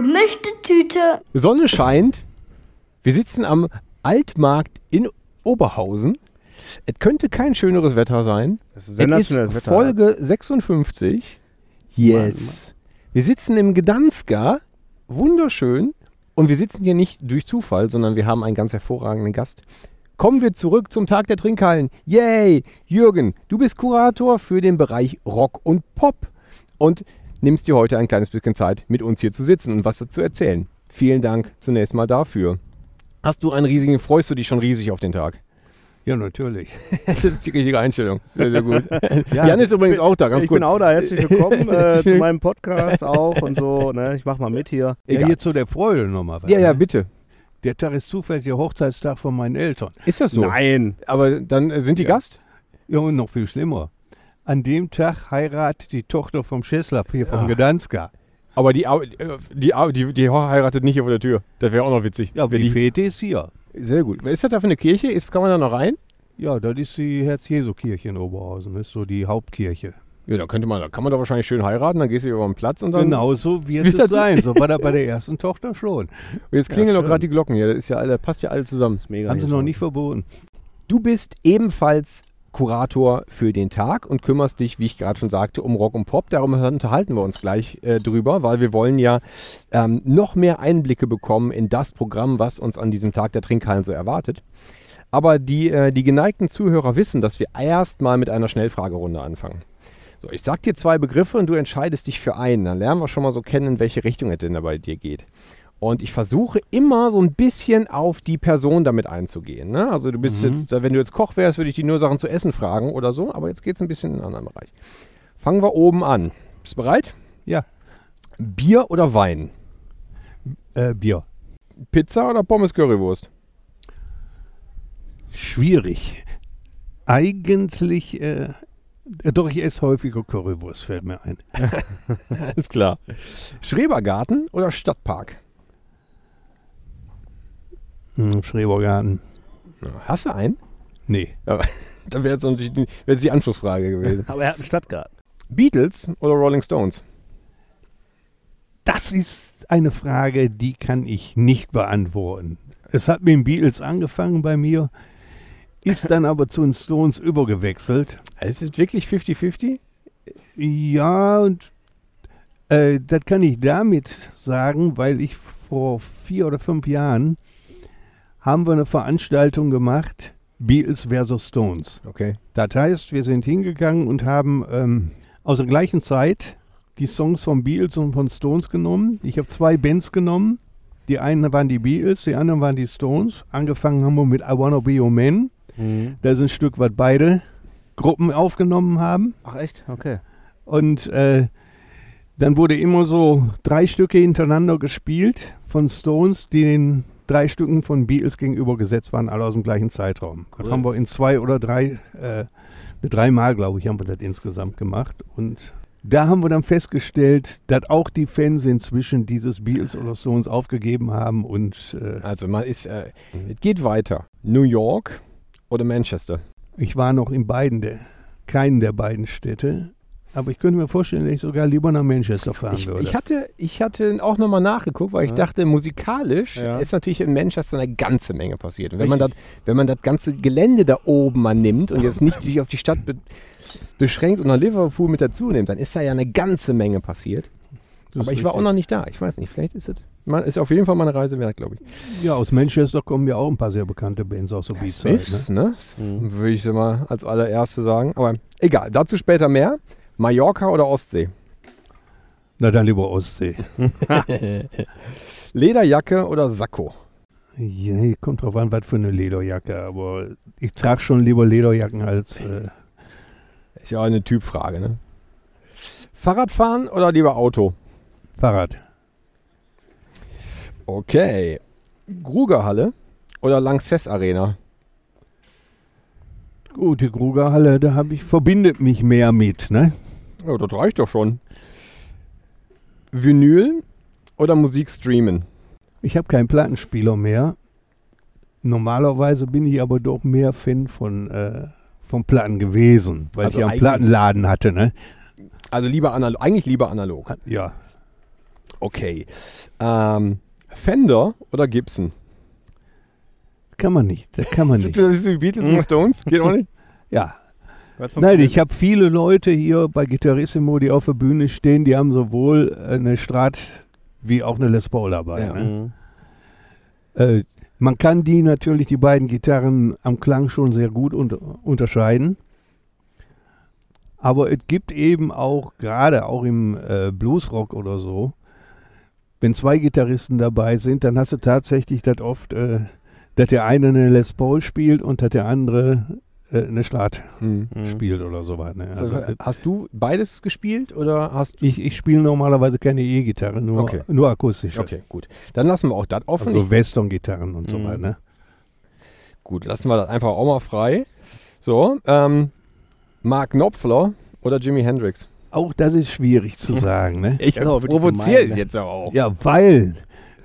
Gemischte Tüte. Sonne scheint. Wir sitzen am Altmarkt in Oberhausen. Es könnte kein schöneres Wetter sein. Das ist Es ist. Folge 56. Yes. Wir sitzen im Gdanska. Wunderschön. Und wir sitzen hier nicht durch Zufall, sondern wir haben einen ganz hervorragenden Gast. Kommen wir zurück zum Tag der Trinkhallen. Yay! Jürgen, du bist Kurator für den Bereich Rock und Pop und nimmst dir heute ein kleines bisschen Zeit, mit uns hier zu sitzen und was zu erzählen. Vielen Dank zunächst mal dafür. Hast du einen riesigen, freust du dich schon riesig auf den Tag? Ja, natürlich. Das ist die richtige Einstellung. Sehr, sehr gut. Ja, Jan ist übrigens auch da, ganz ich gut. bin auch da. Herzlich willkommen äh, zu meinem Podcast auch und so. Ne? Ich mach mal mit hier. Ja, hier zu der Freude nochmal. was, Ja, ja, ne? bitte. Der Tag ist zufällig der Hochzeitstag von meinen Eltern. Ist das so? Nein. Aber dann äh, sind die Ja. Gast? Ja, und noch viel schlimmer. An dem Tag heiratet die Tochter vom Schässler hier Ja. vom Gdanska. Aber die, äh, die, die, die heiratet nicht hier vor der Tür. Das wäre auch noch witzig. Ja, die die, Fete ist hier. sehr gut. Was ist das da für eine Kirche? Ist, kann man da noch rein? Ja, das ist die Herz-Jesu-Kirche in Oberhausen. Das ist so die Hauptkirche. Ja, da könnte man, da kann man da wahrscheinlich schön heiraten, dann gehst du über den Platz und dann. Genau so wird Wie es ist das? sein. So war das bei der ersten Tochter schon. Und jetzt klingeln Ja, doch gerade die Glocken hier. Das ist ja alle, passt ja alle zusammen. ist mega. Haben sie noch nicht verboten. Du bist ebenfalls Kurator für den Tag und kümmerst dich, wie ich gerade schon sagte, um Rock und Pop. Darum unterhalten wir uns gleich äh, drüber, weil wir wollen ja ähm, noch mehr Einblicke bekommen in das Programm, was uns an diesem Tag der Trinkhallen so erwartet. Aber die, äh, die geneigten Zuhörer wissen, dass wir erst mal mit einer Schnellfragerunde anfangen. So, ich sag dir zwei Begriffe und du entscheidest dich für einen. Dann lernen wir schon mal so kennen, in welche Richtung es denn da bei dir geht. Und ich versuche immer so ein bisschen auf die Person damit einzugehen. Ne? Also du bist jetzt, äh, wenn du jetzt Koch wärst, würde ich dich nur Sachen zu essen fragen oder so, aber jetzt geht es ein bisschen in einen anderen Bereich. Fangen wir oben an. Bist du bereit? Ja. Bier oder Wein? Äh, Bier. Pizza oder Pommes Currywurst? Schwierig. Eigentlich, äh, äh, doch, ich esse häufiger Currywurst, fällt mir ein. Alles klar. Schrebergarten oder Stadtpark? Hm, Schrebergarten. Hast du einen? Nee. Ja, dann wäre jetzt natürlich die, jetzt die Anschlussfrage gewesen. Aber er hat einen Stadtgarten. Beatles oder Rolling Stones? Das ist eine Frage, die kann ich nicht beantworten. Es hat mit den Beatles angefangen bei mir, ist dann aber zu den Stones übergewechselt. Ist es wirklich 50-50? Ja, und äh, das kann ich damit sagen, weil ich vor vier oder fünf Jahren haben wir eine Veranstaltung gemacht, Beatles versus Stones. Okay. Das heißt, wir sind hingegangen und haben ähm, aus der gleichen Zeit die Songs von Beatles und von Stones genommen. Ich habe zwei Bands genommen. Die einen waren die Beatles, die anderen waren die Stones. Angefangen haben wir mit I Wanna Be Your Man. Das ist ein Stück, was beide Gruppen aufgenommen haben. Ach echt? Okay. Und äh, dann wurde immer so drei Stücke hintereinander gespielt von Stones, die den drei Stücken von Beatles gegenübergesetzt waren, alle aus dem gleichen Zeitraum. Das Cool. haben wir in zwei oder drei, äh, dreimal, glaube ich, haben wir das insgesamt gemacht. Und da haben wir dann festgestellt, dass auch die Fans inzwischen dieses Beatles oder Stones aufgegeben haben und äh, Also man ist, äh, es geht weiter. New York oder Manchester? ich war noch in beiden der, keinen der beiden Städte. Aber ich könnte mir vorstellen, dass ich sogar lieber nach Manchester fahren Ich, würde. ich, hatte, ich hatte auch nochmal nachgeguckt, weil ich Ja. dachte, musikalisch Ja. ist natürlich in Manchester eine ganze Menge passiert. Und wenn man, das, wenn man das ganze Gelände da oben mal nimmt und jetzt nicht sich auf die Stadt be beschränkt und nach Liverpool mit dazu nimmt, dann ist da ja eine ganze Menge passiert. Das Aber ich war auch noch nicht da. Ich weiß nicht, vielleicht ist es. Man ist auf jeden Fall mal eine Reise wert, glaube ich. Ja, aus Manchester kommen ja auch ein paar sehr bekannte Bands aus der B-Side. Ne? Smiths, ne? Würde ich mal als allererste sagen. Aber egal, dazu später mehr. Mallorca oder Ostsee? Na dann lieber Ostsee. Lederjacke oder Sakko? Ja, kommt drauf an, was für eine Lederjacke, aber ich trage schon lieber Lederjacken als. Äh, Ist ja auch eine Typfrage, ne? Fahrradfahren oder lieber Auto? Fahrrad. Okay. Grugerhalle oder Lanxess Arena? Gut, die Grugerhalle, da habe ich, verbindet mich mehr mit, ne? Ja, das reicht doch schon. Vinyl oder Musik streamen? Ich habe keinen Plattenspieler mehr. Normalerweise bin ich aber doch mehr Fan von, äh, von Platten gewesen, weil Also ich ja einen Plattenladen hatte, ne? Also lieber analog, eigentlich lieber analog. Ja, Okay. Ähm, Fender oder Gibson? kann man nicht, das kann man nicht. Beatles und Stones? Geht auch nicht? Ja. Nein, ich habe viele Leute hier bei Gitarrissimo, die auf der Bühne stehen, die haben sowohl eine Strat wie auch eine Les Paul dabei. Ja. Ne? Mhm. Äh, man kann die natürlich, die beiden Gitarren am Klang schon sehr gut unter, unterscheiden. Aber es gibt eben auch, gerade auch im äh, Bluesrock oder so, wenn zwei Gitarristen dabei sind, dann hast du tatsächlich das oft, äh, dass der eine eine Les Paul spielt und dass der andere eine Strat Hm. Mhm. spielt oder so was. Ne? Also, Also, hast du beides gespielt oder hast ich ich spiele normalerweise keine E-Gitarre, nur, Okay. nur akustische. Okay, gut. Dann lassen wir auch das offen. Also Western-Gitarren und so Mhm. weiter. Ne? Gut, lassen wir das einfach auch mal frei. So, ähm, Mark Knopfler oder Jimi Hendrix? Auch das ist schwierig zu sagen. Ne? Ich wirklich provoziere ne? jetzt aber auch. Ja, weil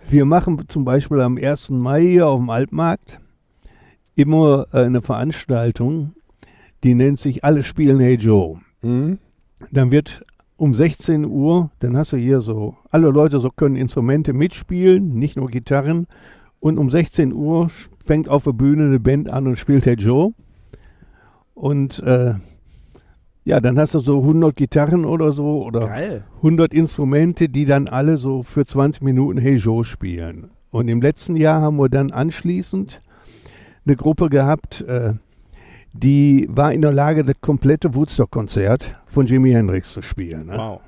wir machen zum Beispiel am 1. Mai hier auf dem Altmarkt immer äh, eine Veranstaltung, die nennt sich Alle spielen Hey Joe. Hm? Dann wird um 16 Uhr, dann hast du hier so, alle Leute so können Instrumente mitspielen, nicht nur Gitarren. Und um 16 Uhr fängt auf der Bühne eine Band an und spielt Hey Joe. Und äh, ja, dann hast du so 100 Gitarren oder so oder Geil. 100 Instrumente, die dann alle so für 20 Minuten Hey Joe spielen. Und im letzten Jahr haben wir dann anschließend eine Gruppe gehabt, äh, die war in der Lage, das komplette Woodstock-Konzert von Jimi Hendrix zu spielen. Ne? Wow.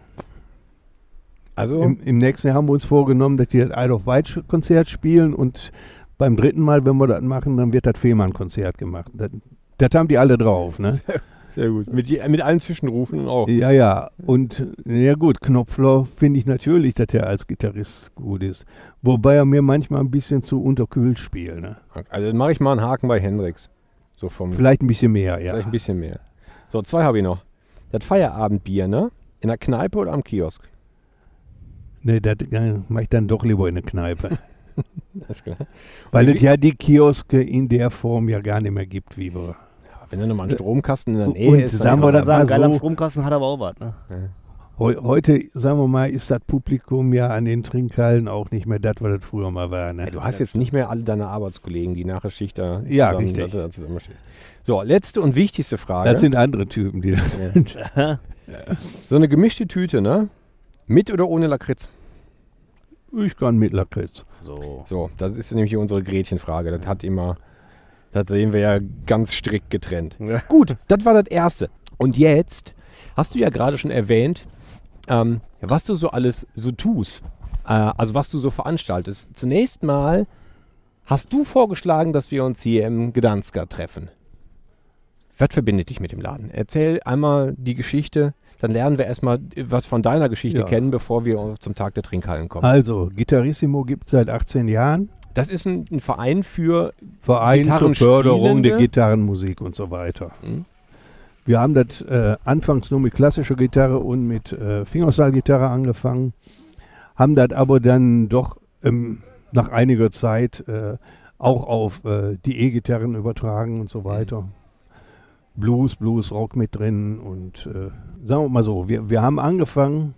Also, Im, Im nächsten Jahr haben wir uns vorgenommen, dass die das Isle of Wight-Konzert spielen und beim dritten Mal, wenn wir das machen, dann wird das Fehmarn-Konzert gemacht. Das, das haben die alle drauf, ne? sehr gut. Mit, je- mit allen Zwischenrufen auch. Ja, ja. Und ja gut, Knopfler finde ich natürlich, dass er als Gitarrist gut ist. Wobei er mir manchmal ein bisschen zu unterkühlt spielt. Ne? Also dann mache ich mal einen Haken bei Hendrix. So vom Vielleicht ein bisschen mehr, ja. vielleicht ein bisschen mehr. So, zwei habe ich noch. Das Feierabendbier, ne? In der Kneipe oder am Kiosk? Nee, das äh, mache ich dann doch lieber in der Kneipe. Alles klar. Weil es ja die Kioske in der Form ja gar nicht mehr gibt, wie wir. Ja, wenn da nochmal ein Stromkasten in der Nähe Und ist, sagen dann wir das Sagen, geil am so. Stromkasten hat aber auch was, ne? Heu heute, sagen wir mal, ist das Publikum ja an den Trinkhallen auch nicht mehr das, was das früher mal war. Ne? Ja, du hast jetzt nicht mehr alle deine Arbeitskollegen, die nach der Schicht da Ja, zusammen, richtig. Da, da zusammenstehst. So, letzte und wichtigste Frage. Das sind andere Typen, die das sind. so eine gemischte Tüte, ne? Mit oder ohne Lakritz? Ich kann mit Lakritz. So. So, das ist nämlich unsere Gretchenfrage. Das hat immer, das sehen wir ja ganz strikt getrennt. Ja. Gut, das war das Erste. Und jetzt hast du ja gerade schon erwähnt, ähm, was du so alles so tust. Äh, also was du so veranstaltest. Zunächst mal hast du vorgeschlagen, dass wir uns hier im Gdanska treffen. Was verbindet dich mit dem Laden? Erzähl einmal die Geschichte, dann lernen wir erstmal was von deiner Geschichte Ja. kennen, bevor wir zum Tag der Trinkhallen kommen. Also, Gitarrissimo gibt es seit 18 Jahren. Das ist ein, ein Verein für Verein zur Förderung der? Gitarrenmusik und so weiter. Mhm. Wir haben das äh, anfangs nur mit klassischer Gitarre und mit äh, Fingerstyle-Gitarre angefangen, haben das aber dann doch ähm, nach einiger Zeit äh, auch auf äh, die E-Gitarren übertragen und so weiter. Blues, Blues, Rock mit drin und äh, sagen wir mal so, wir, wir haben angefangen,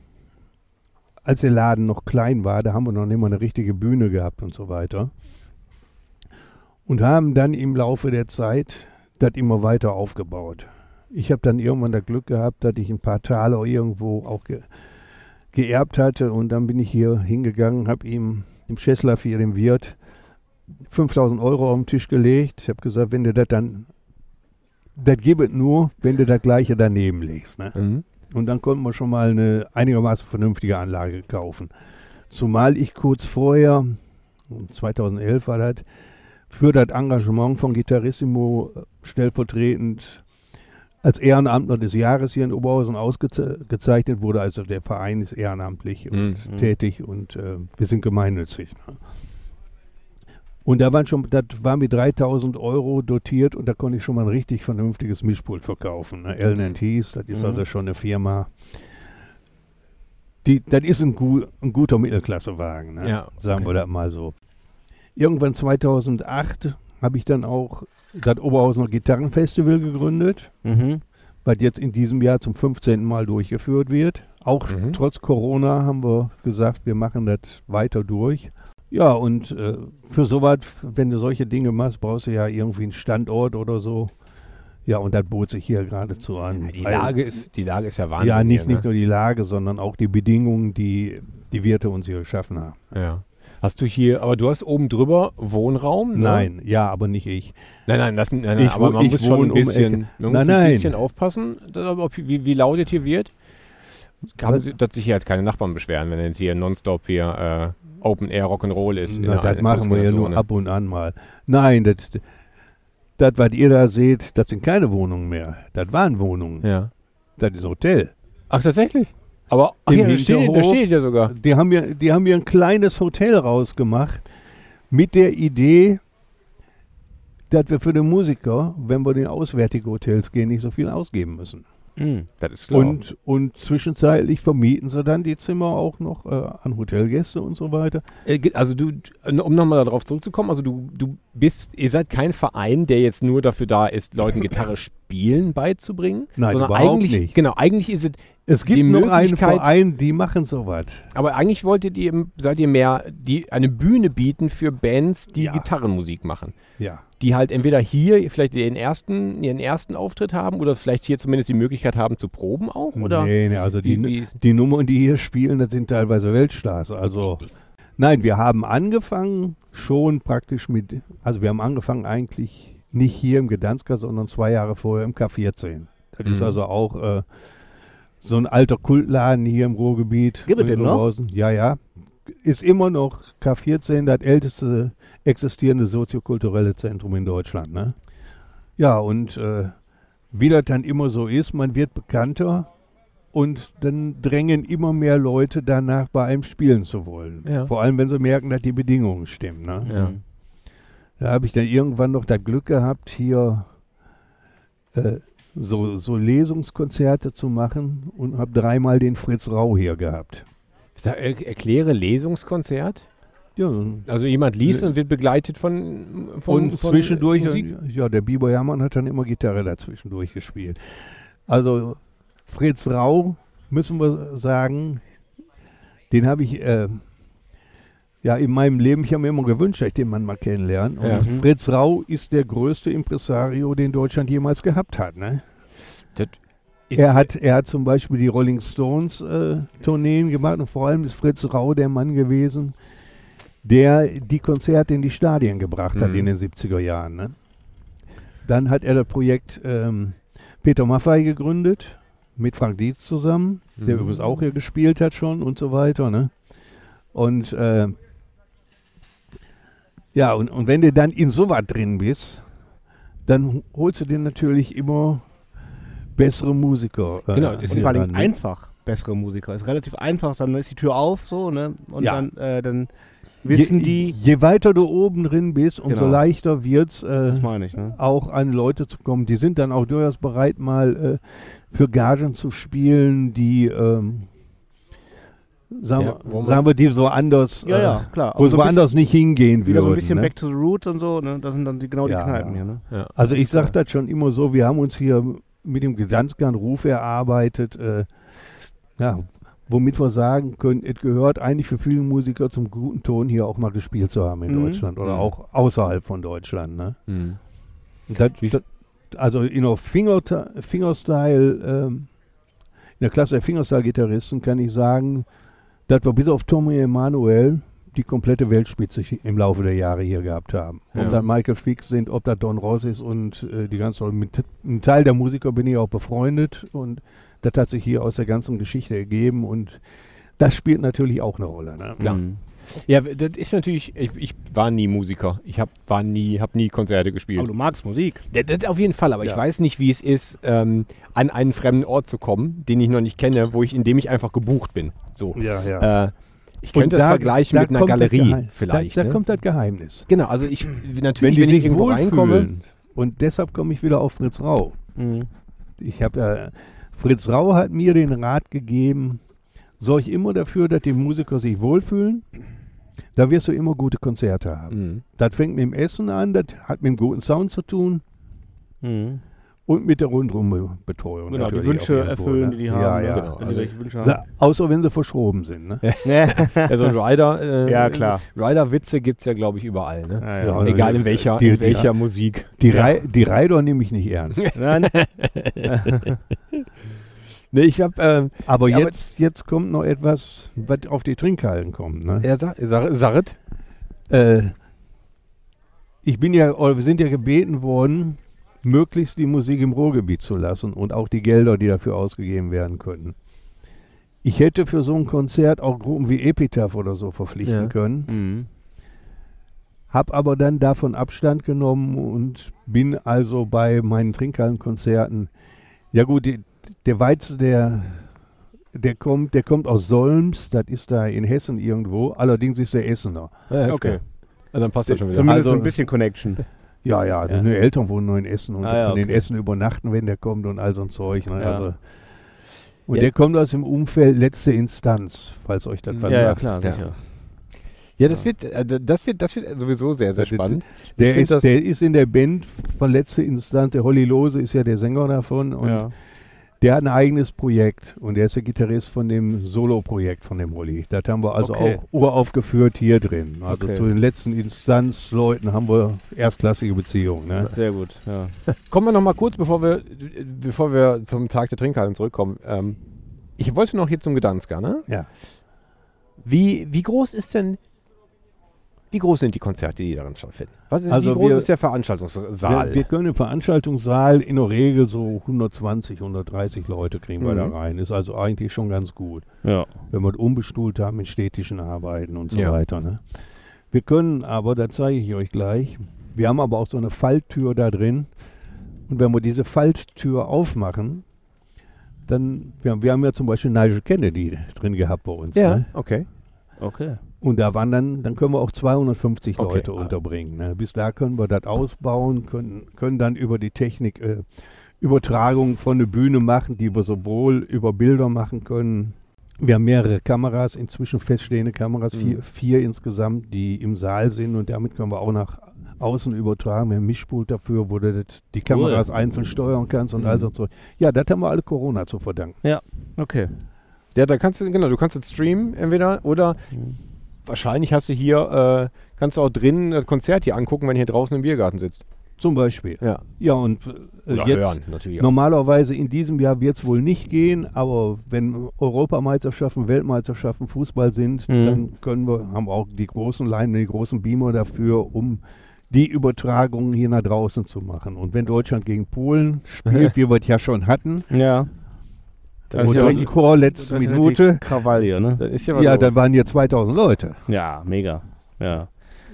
als der Laden noch klein war, da haben wir noch nicht mal eine richtige Bühne gehabt und so weiter. Und haben dann im Laufe der Zeit das immer weiter aufgebaut. Ich habe dann irgendwann das Glück gehabt, dass ich ein paar Taler irgendwo auch ge geerbt hatte und dann bin ich hier hingegangen, habe ihm, dem Schessler für den Wirt, 5000 Euro auf den Tisch gelegt. Ich habe gesagt, wenn du das dann, das gibt es nur, wenn du das gleiche daneben legst. Ne? Mhm. Und dann konnten wir schon mal eine einigermaßen vernünftige Anlage kaufen. Zumal ich kurz vorher, 2011 war das, für das Engagement von Gitarrissimo äh, stellvertretend als Ehrenamtler des Jahres hier in Oberhausen ausgezeichnet wurde. Also der Verein ist ehrenamtlich und Mhm. tätig und äh, wir sind gemeinnützig. Ne? Und da waren schon, das war mit 3000 Euro dotiert und da konnte ich schon mal ein richtig vernünftiges Mischpult verkaufen. Ne? Allen Tees, das ist Mhm. also schon eine Firma. Die, das ist ein, gu ein guter Mittelklassewagen, ne? Ja, sagen wir das mal so. Irgendwann 2008 habe ich dann auch das Oberhausener Gitarrenfestival gegründet, Mhm. was jetzt in diesem Jahr zum 15. Mal durchgeführt wird. Auch Mhm. trotz Corona haben wir gesagt, wir machen das weiter durch. Ja, und äh, für sowas, wenn du solche Dinge machst, brauchst du ja irgendwie einen Standort oder so. Ja, und das bot sich hier geradezu an. Die Weil- Lage ist, die Lage ist ja Wahnsinn. ja, nicht, hier, nicht nur die Lage, sondern auch die Bedingungen, die die Wirte uns hier geschaffen haben. ne? Ja. Hast du hier, aber du hast oben drüber Wohnraum? Ne? Nein, ja, aber nicht ich. Nein, nein, das, nein, nein Ich aber man muss schon ein um bisschen, Ecke. man Nein, muss ein nein. bisschen aufpassen, dass, ob, wie, wie laut hier wird. Kann, si- dass sich hier jetzt keine Nachbarn beschweren, wenn jetzt hier nonstop hier äh, Open Air Rock'n'Roll ist. Na, das machen wir ja nur ab und an mal. Nein, das, das, was ihr da seht, das sind keine Wohnungen mehr. Das waren Wohnungen. Ja. Das ist ein Hotel. Ach, tatsächlich? Aber ach, ja, da, steht, da steht ja sogar. Die haben ja, die haben ja ein kleines Hotel rausgemacht mit der Idee, dass wir für den Musiker, wenn wir in auswärtige Hotels gehen, nicht so viel ausgeben müssen. Mhm. Das ist klar. Und, und zwischenzeitlich vermieten sie dann die Zimmer auch noch äh, an Hotelgäste und so weiter. Äh, Also du, um nochmal darauf zurückzukommen, also du, du bist, ihr seid kein Verein, der jetzt nur dafür da ist, Leuten Gitarre spielen beizubringen. Nein, sondern überhaupt eigentlich, nicht. Genau, eigentlich ist es, Es Die gibt noch einen Verein, die machen sowas. aber eigentlich wolltet ihr, seid ihr mehr, die eine Bühne bieten für Bands, die Ja. Gitarrenmusik machen. Ja. Die halt entweder hier vielleicht ihren ersten, ihren ersten Auftritt haben oder vielleicht hier zumindest die Möglichkeit haben zu proben auch, oder? Nee, nee, also die, ist- die Nummern, die hier spielen, das sind teilweise Weltstars. Also, nein, wir haben angefangen schon praktisch mit, also wir haben angefangen eigentlich nicht hier im Gdansker, sondern zwei Jahre vorher im K14. Das ist Mhm. also auch äh, so ein alter Kultladen hier im Ruhrgebiet. Gibt es den noch? Ja, ja. Ist immer noch K14 das älteste existierende soziokulturelle Zentrum in Deutschland. Ne? Ja, und äh, wie das dann immer so ist, man wird bekannter und dann drängen immer mehr Leute danach, bei einem spielen zu wollen. Ja. Vor allem, wenn sie merken, dass die Bedingungen stimmen. Ne? Ja. Da habe ich dann irgendwann noch das Glück gehabt, hier äh, so, so Lesungskonzerte zu machen und habe dreimal den Fritz Rau hier gehabt. Er, erkläre Lesungskonzert. Ja, Also jemand liest und wird begleitet von, von, und von zwischendurch, Musik. ja, der Biber Hermann hat dann immer Gitarre dazwischendurch gespielt. Also Fritz Rau, müssen wir sagen, den habe ich äh, ja in meinem Leben, ich habe mir immer gewünscht, dass ich den Mann mal kennenlernen. Und Ja. Mhm. Fritz Rau ist der größte Impresario, den Deutschland jemals gehabt hat. Ne? Er hat, er hat zum Beispiel die Rolling Stones äh, Tourneen gemacht und vor allem ist Fritz Rau der Mann gewesen, der die Konzerte in die Stadien gebracht hat Mhm. in den 70er Jahren. Ne? Dann hat er das Projekt ähm, Peter Maffay gegründet, mit Frank Dietz zusammen, der Mhm. übrigens auch hier gespielt hat schon und so weiter. Ne? Und äh, ja, und, und wenn du dann in sowas drin bist, dann holst du dir natürlich immer bessere Musiker. äh, Genau, ist die vor allem einfach bessere Musiker. Ist relativ einfach, dann ist die Tür auf, so, ne? Und Ja. dann, äh, dann wissen je, die, Je weiter du oben drin bist, umso Genau. leichter wird es, äh, ich, ne? auch an Leute zu kommen. Die sind dann auch durchaus bereit, mal äh, für Gagen zu spielen, die, ähm, sagen, Ja, wir, sagen wir, die so anders, Ja, äh, ja, klar. wo Aber so woanders nicht hingehen Wieder würden. so ein bisschen ne? back to the roots und so, ne? Das sind dann die, genau die Ja. Kneipen hier, ne? ja. Also ich sage das schon immer so, wir haben uns hier mit dem Gedanken Ruf erarbeitet, äh, ja, womit wir sagen können, es gehört eigentlich für viele Musiker zum guten Ton, hier auch mal gespielt zu haben in Mhm. Deutschland oder Mhm. auch außerhalb von Deutschland. Ne? Mhm. Das, das, also in der Finger, Fingerstyle, ähm, in der Klasse der Fingerstyle-Gitarristen kann ich sagen, dass wir bis auf Tommy Emanuel die komplette Weltspitze im Laufe der Jahre hier gehabt haben. Ja. Ob das Michael Fix sind, ob das Don Ross ist und äh, die ganze mit ein Teil der Musiker bin ich auch befreundet und das hat sich hier aus der ganzen Geschichte ergeben und das spielt natürlich auch eine Rolle. Ne? Klar. Mhm. Ja, das ist natürlich, ich, ich war nie Musiker. Ich hab, war nie, habe nie Konzerte gespielt. Aber du magst Musik. Das, das auf jeden Fall, aber ich Ja. weiß nicht, wie es ist, ähm, an einen fremden Ort zu kommen, den ich noch nicht kenne, wo ich, in dem ich einfach gebucht bin. So. Ja, ja. Äh, ich könnte das vergleichen da mit einer Galerie vielleicht. Da, da ne? kommt das Geheimnis. genau, also ich Wenn natürlich, die wenn, ich irgendwo reinkomme. und deshalb komme ich wieder auf Fritz Rau. Mhm. Ich habe ja, Fritz Rau hat mir den Rat gegeben, sorg immer dafür, dass die Musiker sich wohlfühlen. Da wirst du immer gute Konzerte haben. Mhm. Das fängt mit dem Essen an, das hat mit dem guten Sound zu tun Mhm. Und mit der Rundumbetreuung. Genau, die Wünsche erfüllen, ne? die die haben. Ja, ne? ja. Genau, Wenn die also- solche Wünsche haben. Außer wenn sie verschroben sind. Ne? Also ein Rider, äh, Ja, klar. Rider-Witze gibt es ja, glaube ich, überall. Ne? Ja, Ja, ja. also Egal in die- welcher, die- in die- welcher Musik. Die, Rei die Reider nehme ich nicht ernst. Nein, Ne, ich habe, ähm, Aber Ja, aber- jetzt, jetzt kommt noch etwas, was auf die Trinkhallen kommt. Ne? er sagt, sag, Sarit, Äh, ich bin ja, oder wir sind ja gebeten worden, möglichst die Musik im Ruhrgebiet zu lassen und auch die Gelder, die dafür ausgegeben werden können. Ich hätte für so ein Konzert auch Gruppen wie Epitaph oder so verpflichten Ja. können, mhm. habe aber dann davon Abstand genommen und bin also bei meinen Trinkhallenkonzerten, ja gut, die, der Weizen, der, der kommt, der kommt aus Solms, das ist da in Hessen irgendwo, allerdings ist der Essener. Ja, Okay. klar. Also dann passt das schon wieder. Zumindest Also- so ein bisschen Connection. Ja, ja, Ja. meine Eltern wohnen nur in Essen und Ah, ja, kann in okay. Essen übernachten, wenn der kommt und all so ein Zeug. Ne? Ja. Also, und Ja. der kommt aus dem Umfeld letzte Instanz, falls euch das was Ja, ja, sagt. klar, Ja. sicher. Ja, das wird, äh, das wird, das wird sowieso sehr, sehr spannend. Der ist, der ist in der Band von letzte Instanz, der Holly Lose ist ja der Sänger davon und Ja. Der hat ein eigenes Projekt und der ist der Gitarrist von dem Solo-Projekt von dem Holly. Das haben wir also Okay. auch uraufgeführt hier drin. Also Okay. zu den letzten Instanzleuten haben wir erstklassige Beziehungen. Ne? Sehr gut, ja. Kommen wir noch mal kurz, bevor wir, bevor wir zum Tag der Trinkhallen zurückkommen. Ähm, ich wollte noch hier zum Gdansker, ne? Ja. Wie, wie groß ist denn, wie groß sind die Konzerte, die darin stattfinden? Was ist, Also wie groß wir- ist der Veranstaltungssaal? Wir, wir können im Veranstaltungssaal in der Regel so 120, 130 Leute kriegen wir Mhm. da rein. Ist also eigentlich schon ganz gut, Ja. wenn wir es umbestuhlt haben mit städtischen Arbeiten und so Ja. weiter. Ne? Wir können aber, da zeige ich euch gleich, wir haben aber auch so eine Falltür da drin. Und wenn wir diese Falltür aufmachen, dann, wir, haben- wir haben ja zum Beispiel Nigel Kennedy drin gehabt bei uns. ja, Ne? okay. Okay. Und da waren dann, dann können wir auch 250 Okay. Leute unterbringen. Ne? Bis da können wir das ausbauen, können, können dann über die Technik äh, Übertragung von der Bühne machen, die wir sowohl über Bilder machen können. Wir haben mehrere Kameras, inzwischen feststehende Kameras, vier, Mhm. vier insgesamt, die im Saal sind und damit können wir auch nach außen übertragen. Wir haben Mischpult dafür, wo du das, die Kameras einzeln steuern kannst und Mhm. all so. und so. Ja, das haben wir alle Corona zu verdanken. Okay. Ja, da kannst du, genau, du kannst jetzt streamen entweder oder Mhm. Wahrscheinlich hast du hier, äh, kannst du auch drinnen das Konzert hier angucken, wenn du hier draußen im Biergarten sitzt. Zum Beispiel. Ja. Ja, und äh, jetzt, hören natürlich auch. Normalerweise in diesem Jahr wird es wohl nicht gehen, aber wenn Europameisterschaften, Weltmeisterschaften Fußball sind, Mhm. dann können wir, haben wir auch die großen Leinen, die großen Beamer dafür, um die Übertragungen hier nach draußen zu machen. Und wenn Deutschland gegen Polen spielt, wie wir es ja schon hatten, Ja. Ist und ja dann richtig Chor letzte das ist Minute, Krawall hier, ne? Das ist ja ja, dann waren hier 2000 Leute. Ja, mega. Ja.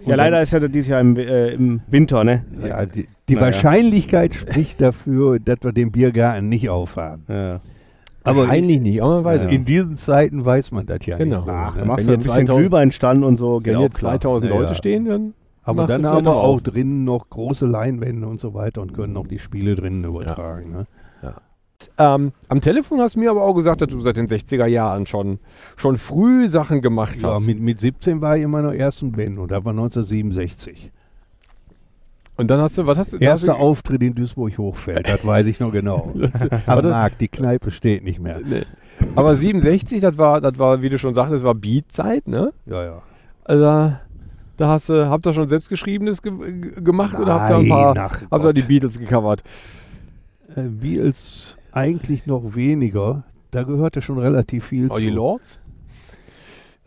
Und Ja, leider dann- ist ja dieses Jahr im, äh, im Winter, ne? Ja, die, die. Wahrscheinlichkeit spricht dafür, dass wir den Biergarten nicht aufhaben. Ja. Aber Wahrscheinlich nicht, aber man weiß Ja. es nicht. in diesen Zeiten weiß man das ja Genau. nicht. So, Ach, ne? du machst Wenn ja ein bisschen 2000 Glühweinstand und so, geht Wenn klar. 2000 Ja, Leute ja. stehen, dann Aber dann du haben wir auch auch auf. drinnen noch große Leinwände und so weiter und können noch die Spiele drinnen übertragen. Ne? Ähm, am Telefon hast du mir aber auch gesagt, dass du seit den 60er Jahren schon, schon früh Sachen gemacht Ja, hast. mit, mit 17 war ich in meiner ersten Band und da war 1967. Und dann hast du, was hast du? Erster hast du, Auftritt in Duisburg-Hochfeld, das weiß ich noch genau. aber, Am das, Markt, die Kneipe steht nicht mehr. nee. aber 67, das war, das war, wie du schon sagtest, das war Beat-Zeit, ne? Ja, ja. Also, da hast du, habt ihr schon selbstgeschriebenes ge ge- gemacht oder habt ihr ein paar, Nein, habt ihr die. Beatles gecovert? Äh, Beatles eigentlich noch weniger. Da gehörte schon relativ viel Oh, zu. die Lords?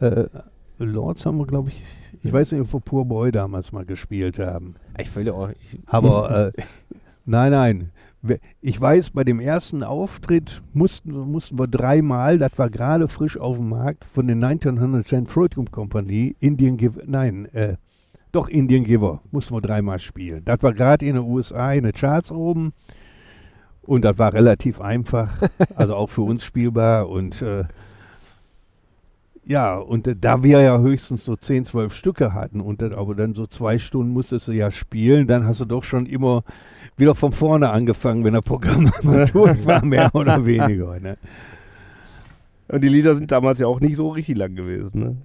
Äh, Lords haben wir, glaube ich, ich weiß nicht, ob wir Poor Boy damals mal gespielt haben. Ich will ja auch, ich, Aber äh, nein, nein. ich weiß, bei dem ersten Auftritt mussten, mussten wir dreimal, das war gerade frisch auf dem Markt, von der 1910 Freudum Company, Indian Giver, nein, äh, doch Indian Giver, mussten wir dreimal spielen. Das war gerade in den USA in den Charts oben und das war relativ einfach, also auch für uns spielbar und äh, ja, und äh, da wir ja höchstens so 10, 12 Stücke hatten und dann, aber dann so zwei Stunden musstest du ja spielen, dann hast du doch schon immer wieder von vorne angefangen, wenn der Programm durch war, mehr oder weniger. Ne? Und die Lieder sind damals ja auch nicht so richtig lang gewesen. Ne?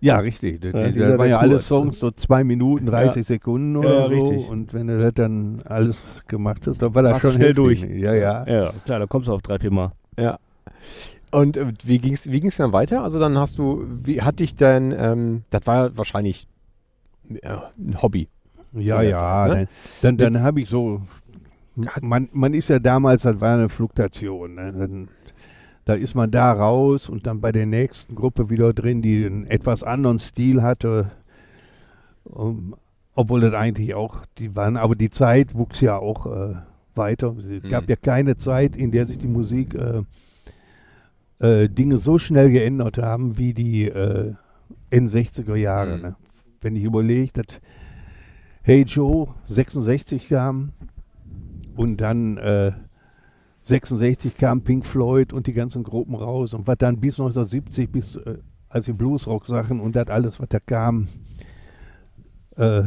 Ja, richtig. Das, Ja, das waren ja sehr alle. Songs so zwei Minuten, 30 Sekunden oder Ja, so. richtig. Und wenn du das dann alles gemacht hast, dann war das du schon schnell heftig. durch. Ja, ja. Ja, klar, da kommst du auf drei, vier Mal. Ja. Und äh, wie ging es wie ging's dann weiter? Also dann hast du, wie hat dich denn, ähm, das war ja wahrscheinlich ja, ein Hobby. Ja, ja. Zeit, ne? Dann, dann, dann habe ich so, man, man ist ja damals, das war eine Fluktuation. Ne? Dann, da ist man da raus und dann bei der nächsten Gruppe wieder drin, die einen etwas anderen Stil hatte. Um, obwohl das eigentlich auch, die waren, aber die Zeit wuchs ja auch äh, weiter. Es gab Mhm. ja keine Zeit, in der sich die Musik äh, äh, Dinge so schnell geändert haben wie die äh, N60er Jahre. Mhm. Ne? Wenn ich überlege, dass Hey Joe 66 kam und dann äh, 66 kam Pink Floyd und die ganzen Gruppen raus und was dann bis 1970, bis äh, als die Bluesrock-Sachen und das alles, was da kam, äh,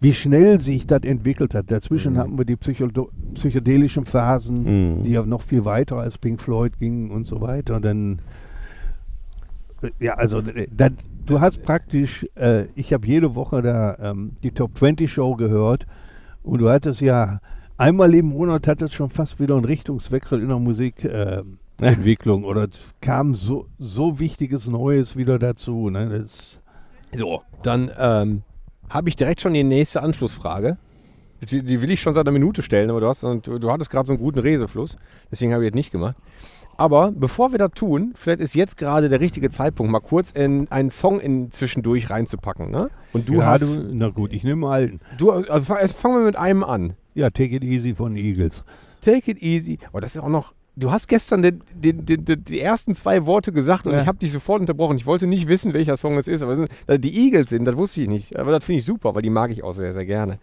wie schnell sich das entwickelt hat. Dazwischen Mhm. hatten wir die Psychodo psychedelischen Phasen, Mhm. die ja noch viel weiter als Pink Floyd gingen und so weiter. Und dann, äh, ja, also äh, das, du hast praktisch, äh, ich habe jede Woche da ähm, die Top 20 Show gehört und du hattest ja einmal im Monat hattest schon fast wieder einen Richtungswechsel in der Musikentwicklung äh, oder es kam so, so wichtiges Neues wieder dazu. Ne? Das, So, dann ähm, habe ich direkt schon die nächste Anschlussfrage. Die, die will ich schon seit einer Minute stellen, aber du, hast, und du, du hattest gerade so einen guten Resefluss. Deswegen habe ich das nicht gemacht. Aber bevor wir das tun, vielleicht ist jetzt gerade der richtige Zeitpunkt, mal kurz in einen Song in zwischendurch reinzupacken. Ne? Und du ja, hast. du, na gut, ich nehme mal alten. Du, also fangen wir mit einem an. Ja, Take It Easy von Eagles. Take it easy. Oh, das ist auch noch. Du hast gestern den, den, den, die ersten zwei Worte gesagt und Ja. ich habe dich sofort unterbrochen. Ich wollte nicht wissen, welcher Song es ist, aber sind, äh, die Eagles sind, das wusste ich nicht. Aber das finde ich super, weil die mag ich auch sehr, sehr gerne.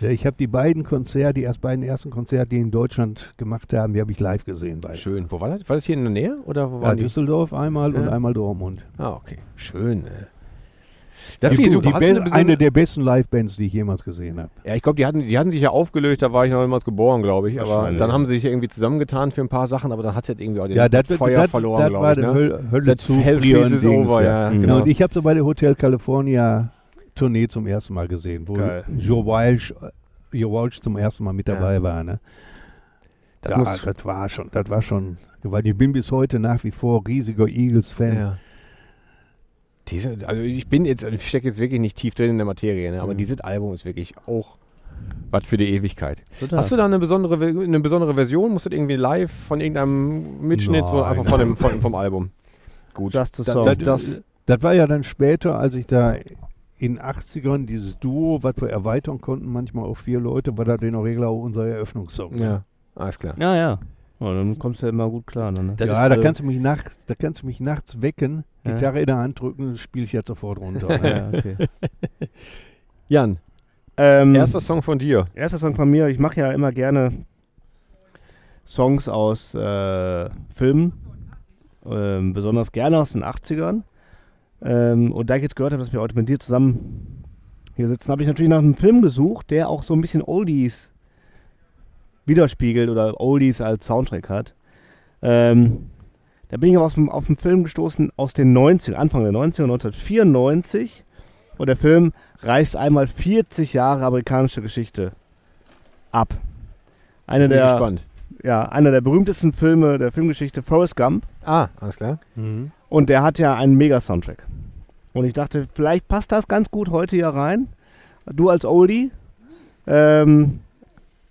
Ja, ich habe die beiden Konzerte, die erst beiden ersten Konzerte, die in Deutschland gemacht haben, die habe ich live gesehen. Beide. Schön. Wo war das? War das hier in der Nähe oder wo Ja? Düsseldorf einmal und Ja. einmal Dortmund. Ah, okay. Schön. Äh. Das Die, super. die be- eine der besten Live-Bands, die ich jemals gesehen habe. ja, ich glaube, die hatten, die hatten sich ja aufgelöst, da war ich noch niemals geboren, glaube ich. Aber dann ja. haben sie sich irgendwie zusammengetan für ein paar Sachen, aber dann hat es jetzt irgendwie auch den Ja, das Feuer das- verloren, das glaube war ich. der Ne? Hölle, Hölle zu Dings, over, ja, Genau. genau. Und ich habe sie bei der Hotel California Tournee zum ersten Mal gesehen, wo Geil. Joe Walsh, äh, Joe Walsh zum ersten Mal mit Ja. dabei war. Ne? Das ja, das war schon, das war schon, weil ich bin bis heute nach wie vor riesiger Eagles-Fan. Ja. Diese, also ich bin jetzt, ich stecke jetzt wirklich nicht tief drin in der Materie, ne? aber Mhm. dieses Album ist wirklich auch was für die Ewigkeit. Total. Hast du da eine besondere, eine besondere Version? Musst du das irgendwie live von irgendeinem Mitschnitt, so Nein. einfach von dem, von, vom Album? Gut. Just the Da- Song. das, Das, das, das war ja dann später, als ich da in 80ern dieses Duo, was wir erweitern konnten, manchmal auf vier Leute, war das in der Regel auch unser Eröffnungssong. ja, alles klar. Ja, ja. Oh, dann kommst du ja immer gut klar. Ne? Das ja, ist, da äh, kannst du mich nachts, da kannst du mich nachts wecken, Ja. Gitarre in der Hand drücken, spiele ich jetzt sofort runter. ja, okay. Jan, ähm, erster Song von dir. Erster Song von mir. Ich mache ja immer gerne Songs aus äh, Filmen, ähm, besonders gerne aus den 80ern. Ähm, und da ich jetzt gehört habe, dass wir heute mit dir zusammen hier sitzen, habe ich natürlich nach einem Film gesucht, der auch so ein bisschen Oldies widerspiegelt oder Oldies als Soundtrack hat. Ähm, da bin ich aber auf, dem- auf einen Film gestoßen aus den 90 Anfang der 90er, 1994. Und der Film reißt einmal 40 Jahre amerikanische Geschichte ab. Eine Bin der, gespannt. ja, einer der berühmtesten Filme der Filmgeschichte, Forrest Gump. Ah, alles klar. Mhm. Und der hat ja einen Mega-Soundtrack. Und ich dachte, vielleicht passt das ganz gut heute hier rein. Du als Oldie. Ähm,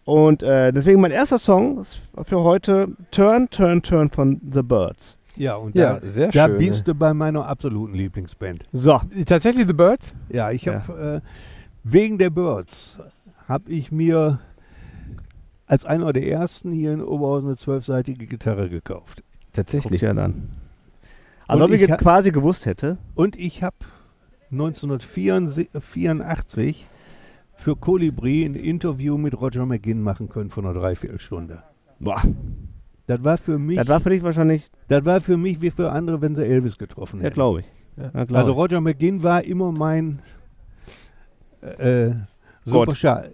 und äh, deswegen mein erster Song für heute Turn, Turn, Turn von The Birds. Ja, und Ja, da, sehr da schön. bist du bei meiner absoluten Lieblingsband. So. Tatsächlich The Birds? Ja, ich Ja. habe äh, wegen der Birds habe ich mir als einer der ersten hier in Oberhausen eine zwölfseitige Gitarre gekauft. Guck Tatsächlich. ja dann. Also ob ich ich quasi gewusst hätte. Und ich habe 1984 für Colibri ein Interview mit Roger McGinn machen können von einer Dreiviertelstunde. Boah, Das war für mich, das war für dich wahrscheinlich, das war für mich wie für andere, wenn sie Elvis getroffen ja hätten. glaube ich. Ja, glaub also. Roger McGinn war immer mein äh, super Gott. Schal.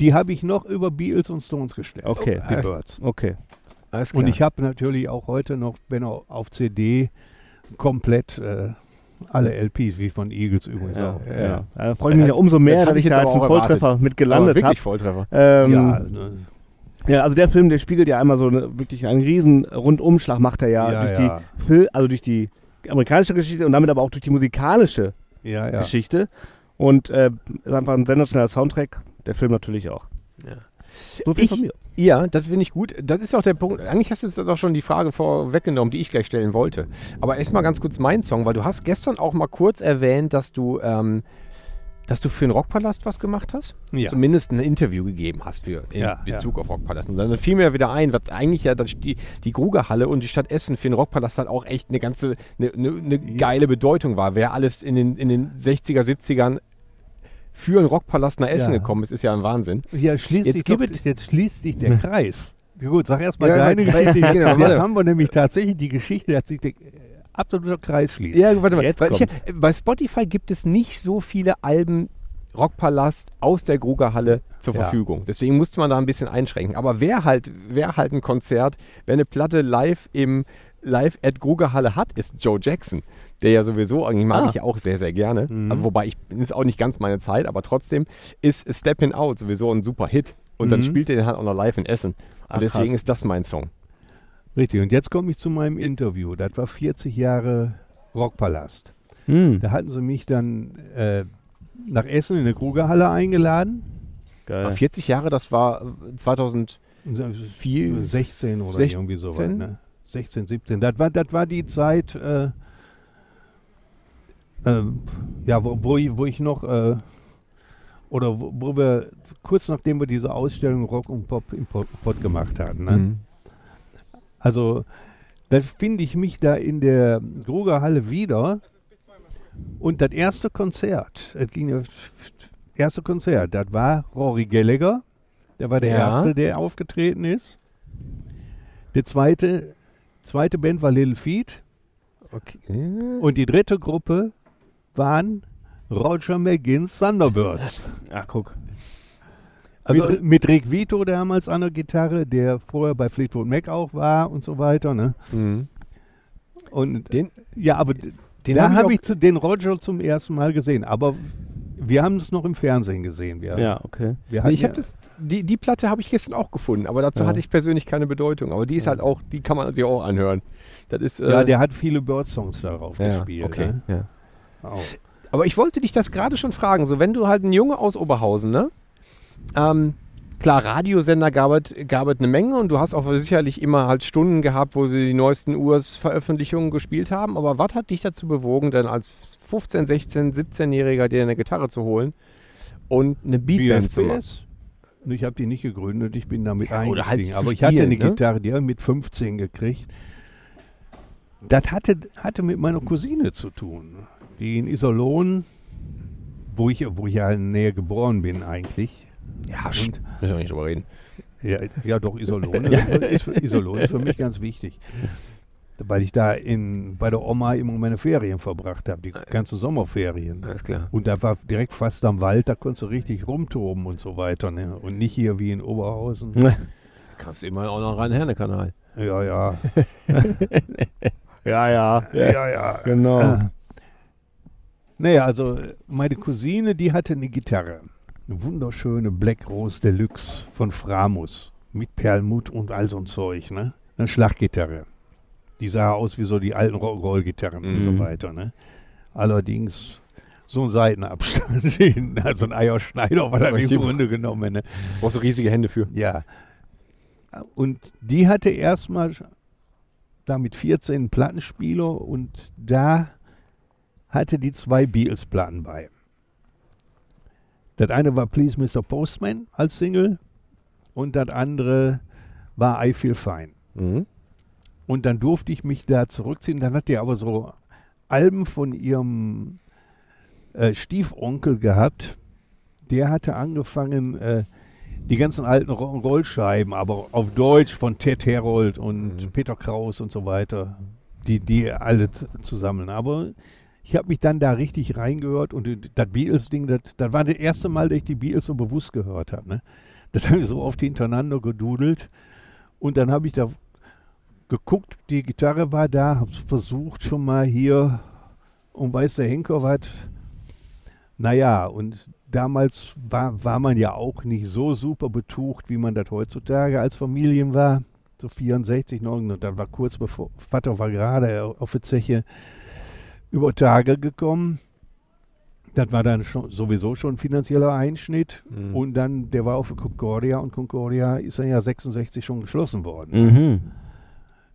Die habe ich noch über Beatles und Stones gestellt. Okay. Die Birds. Okay. Alles klar. Und ich habe natürlich auch heute noch, wenn auch auf CD, komplett äh, alle LPs, wie von Eagles übrigens Ja, auch. ja. ja. Da freue ich mich ja umso Das mehr, hatte dass ich jetzt da erwartet. Volltreffer mit gelandet habe. wirklich Volltreffer. Ähm, Ja, ja. also der Film, der spiegelt ja einmal so eine, wirklich einen riesen Rundumschlag macht er ja, Ja, durch ja. die Fil also durch die amerikanische Geschichte und damit aber auch durch die musikalische ja, ja. Geschichte. Und äh, ist einfach ein sensationeller Soundtrack. Der Film natürlich auch. Ja. So viel Ich- von mir. Ja, das finde ich gut. Das ist auch der Punkt. Eigentlich hast du jetzt doch schon die Frage vorweggenommen, die ich gleich stellen wollte. Aber erstmal ganz kurz mein Song, weil du hast gestern auch mal kurz erwähnt, dass du, ähm, dass du für den Rockpalast was gemacht hast. Ja. Zumindest ein Interview gegeben hast für in Ja, Bezug auf Rockpalast. Und dann fiel mir wieder ein, was eigentlich ja die, die Grugerhalle und die Stadt Essen für den Rockpalast halt auch echt eine ganze, eine, eine, eine geile Bedeutung war. Wer alles in den, in den 60er, 70ern für einen Rockpalast nach Essen Ja. gekommen ist, ist ja ein Wahnsinn. Ja, schließt Jetzt sich doch, jetzt schließt sich der Kreis. Gut, sag erstmal Ja, deine Geschichte. Jetzt, genau, jetzt warte. haben wir nämlich tatsächlich die Geschichte, dass sich der äh, absoluter Kreis schließt. Ja, warte mal. Jetzt Weil ich, kommt's. bei Spotify gibt es nicht so viele Alben Rockpalast aus der Grugerhalle zur Ja. Verfügung. Deswegen musste man da ein bisschen einschränken. Aber wer halt, wer halt ein Konzert, wer eine Platte live im Live at Grugerhalle hat, ist Joe Jackson. Der ja sowieso, eigentlich mag Ah. ich ja auch sehr, sehr gerne. Mhm. Aber wobei ich, ist auch nicht ganz meine Zeit, aber trotzdem ist Steppin' Out sowieso ein super Hit. Und dann Mhm. spielt er den halt auch noch live in Essen. Und deswegen krass. ist das mein Song. Richtig, und jetzt komme ich zu meinem Interview. Das war 40 Jahre Rockpalast. Hm. Da hatten sie mich dann äh, nach Essen in der Krugerhalle eingeladen. Geil. 40 Jahre, das war 2000. Viel- 16 oder 16? irgendwie so. Ne? 16, 17. Das war, das war die Zeit, äh, ähm, ja, wo, wo, ich, wo ich noch, äh, oder wo, wo wir, kurz nachdem wir diese Ausstellung Rock und Pop im Pod, Pod gemacht hatten. Ne? Mhm. Also, da finde ich mich da in der Grugerhalle wieder. Und das erste Konzert, das ging ja, erste Konzert, das war Rory Gallagher. Der war der Ja. erste, der aufgetreten ist. Der zweite, zweite Band war Little Feet. Okay. Und die dritte Gruppe waren Roger McGinn's Thunderbirds. Ach, guck. Also, mit, mit Rick Vito damals an der Gitarre, der vorher bei Fleetwood Mac auch war und so weiter. Ne? Mhm. Und Den, ja, aber den da hab habe auch- ich, zu- den Roger zum ersten Mal gesehen. Aber wir haben es noch im Fernsehen gesehen. Wir, Ja, okay. wir Nee, ich habe ja- das, die, die Platte habe ich gestern auch gefunden, aber dazu Ja. hatte ich persönlich keine Bedeutung. Aber die ist halt auch, die kann man sich auch anhören. Das ist, äh, Ja, der hat viele Bird-Songs darauf ja, gespielt. Okay, Ne? ja. Auch. Aber ich wollte dich das gerade schon fragen. So, wenn du halt ein Junge aus Oberhausen, ne? Ähm, klar, Radiosender gab es, gab es eine Menge und du hast auch sicherlich immer halt Stunden gehabt, wo sie die neuesten Urs-Veröffentlichungen gespielt haben. Aber was hat dich dazu bewogen, denn als 15, 16, 17-Jähriger dir eine Gitarre zu holen und eine Beatband zu machen? Ich habe die nicht gegründet, ich bin damit Ja, halt eingestiegen. zu aber ich hatte spielen, eine ne? Gitarre, die habe ich mit 15 gekriegt. Das hatte, hatte mit meiner Cousine zu tun, die in Iserlohn, wo ich, wo ich ja in der Nähe geboren bin eigentlich. Ja, stimmt. Müssen wir nicht drüber reden. Ja, ja doch, ist, für- Iserlohn ist für mich ganz wichtig. Weil ich da in, bei der Oma immer meine Ferien verbracht habe, die ganzen Sommerferien. Alles klar. Und da war direkt fast am Wald, da konntest du richtig rumtoben und so weiter. Ne? Und nicht hier wie in Oberhausen. Kannst du immer auch noch rein Herne-Kanal. Ja, ja. Ja, ja. ja, ja. Genau. Äh, naja, also äh, meine Cousine, die hatte eine Gitarre. Eine wunderschöne Black Rose Deluxe von Framus. Mit Perlmutt und all so ein Zeug, ne? Eine Schlaggitarre. Die sah aus wie so die alten Rock'n'Roll-Gitarren und Mhm. so weiter, ne? Allerdings so ein Seitenabstand, hin, also ein Eierschneider war das im. Grunde genommen, ne? Brauchst du riesige Hände für. Ja. Und die hatte erstmal da mit 14 einen Plattenspieler und da hatte die zwei Beatles-Platten bei. Das eine war Please Mr. Postman als Single und das andere war I Feel Fine. Mhm. Und dann durfte ich mich da zurückziehen. Dann hat die aber so Alben von ihrem äh, Stiefonkel gehabt. Der hatte angefangen, äh, die ganzen alten Rock'n'Roll-Scheiben, aber auf Deutsch von Ted Herold und Mhm. Peter Kraus und so weiter, die, die alle zusammen. Aber ich habe mich dann da richtig reingehört und das Beatles-Ding, das, das war das erste Mal, dass ich die Beatles so bewusst gehört habe. Ne? Das habe ich so oft hintereinander gedudelt. Und dann habe ich da geguckt, die Gitarre war da, habe versucht schon mal hier und weiß der Henker was. Naja, und damals war, war man ja auch nicht so super betucht, wie man das heutzutage als Familien war. So 64, 9, das war kurz bevor, Vater war gerade auf der Zeche über Tage gekommen. Das war dann schon, sowieso schon ein finanzieller Einschnitt. Mhm. Und dann, der war auf Concordia und Concordia ist dann ja 66 schon geschlossen worden. Mhm.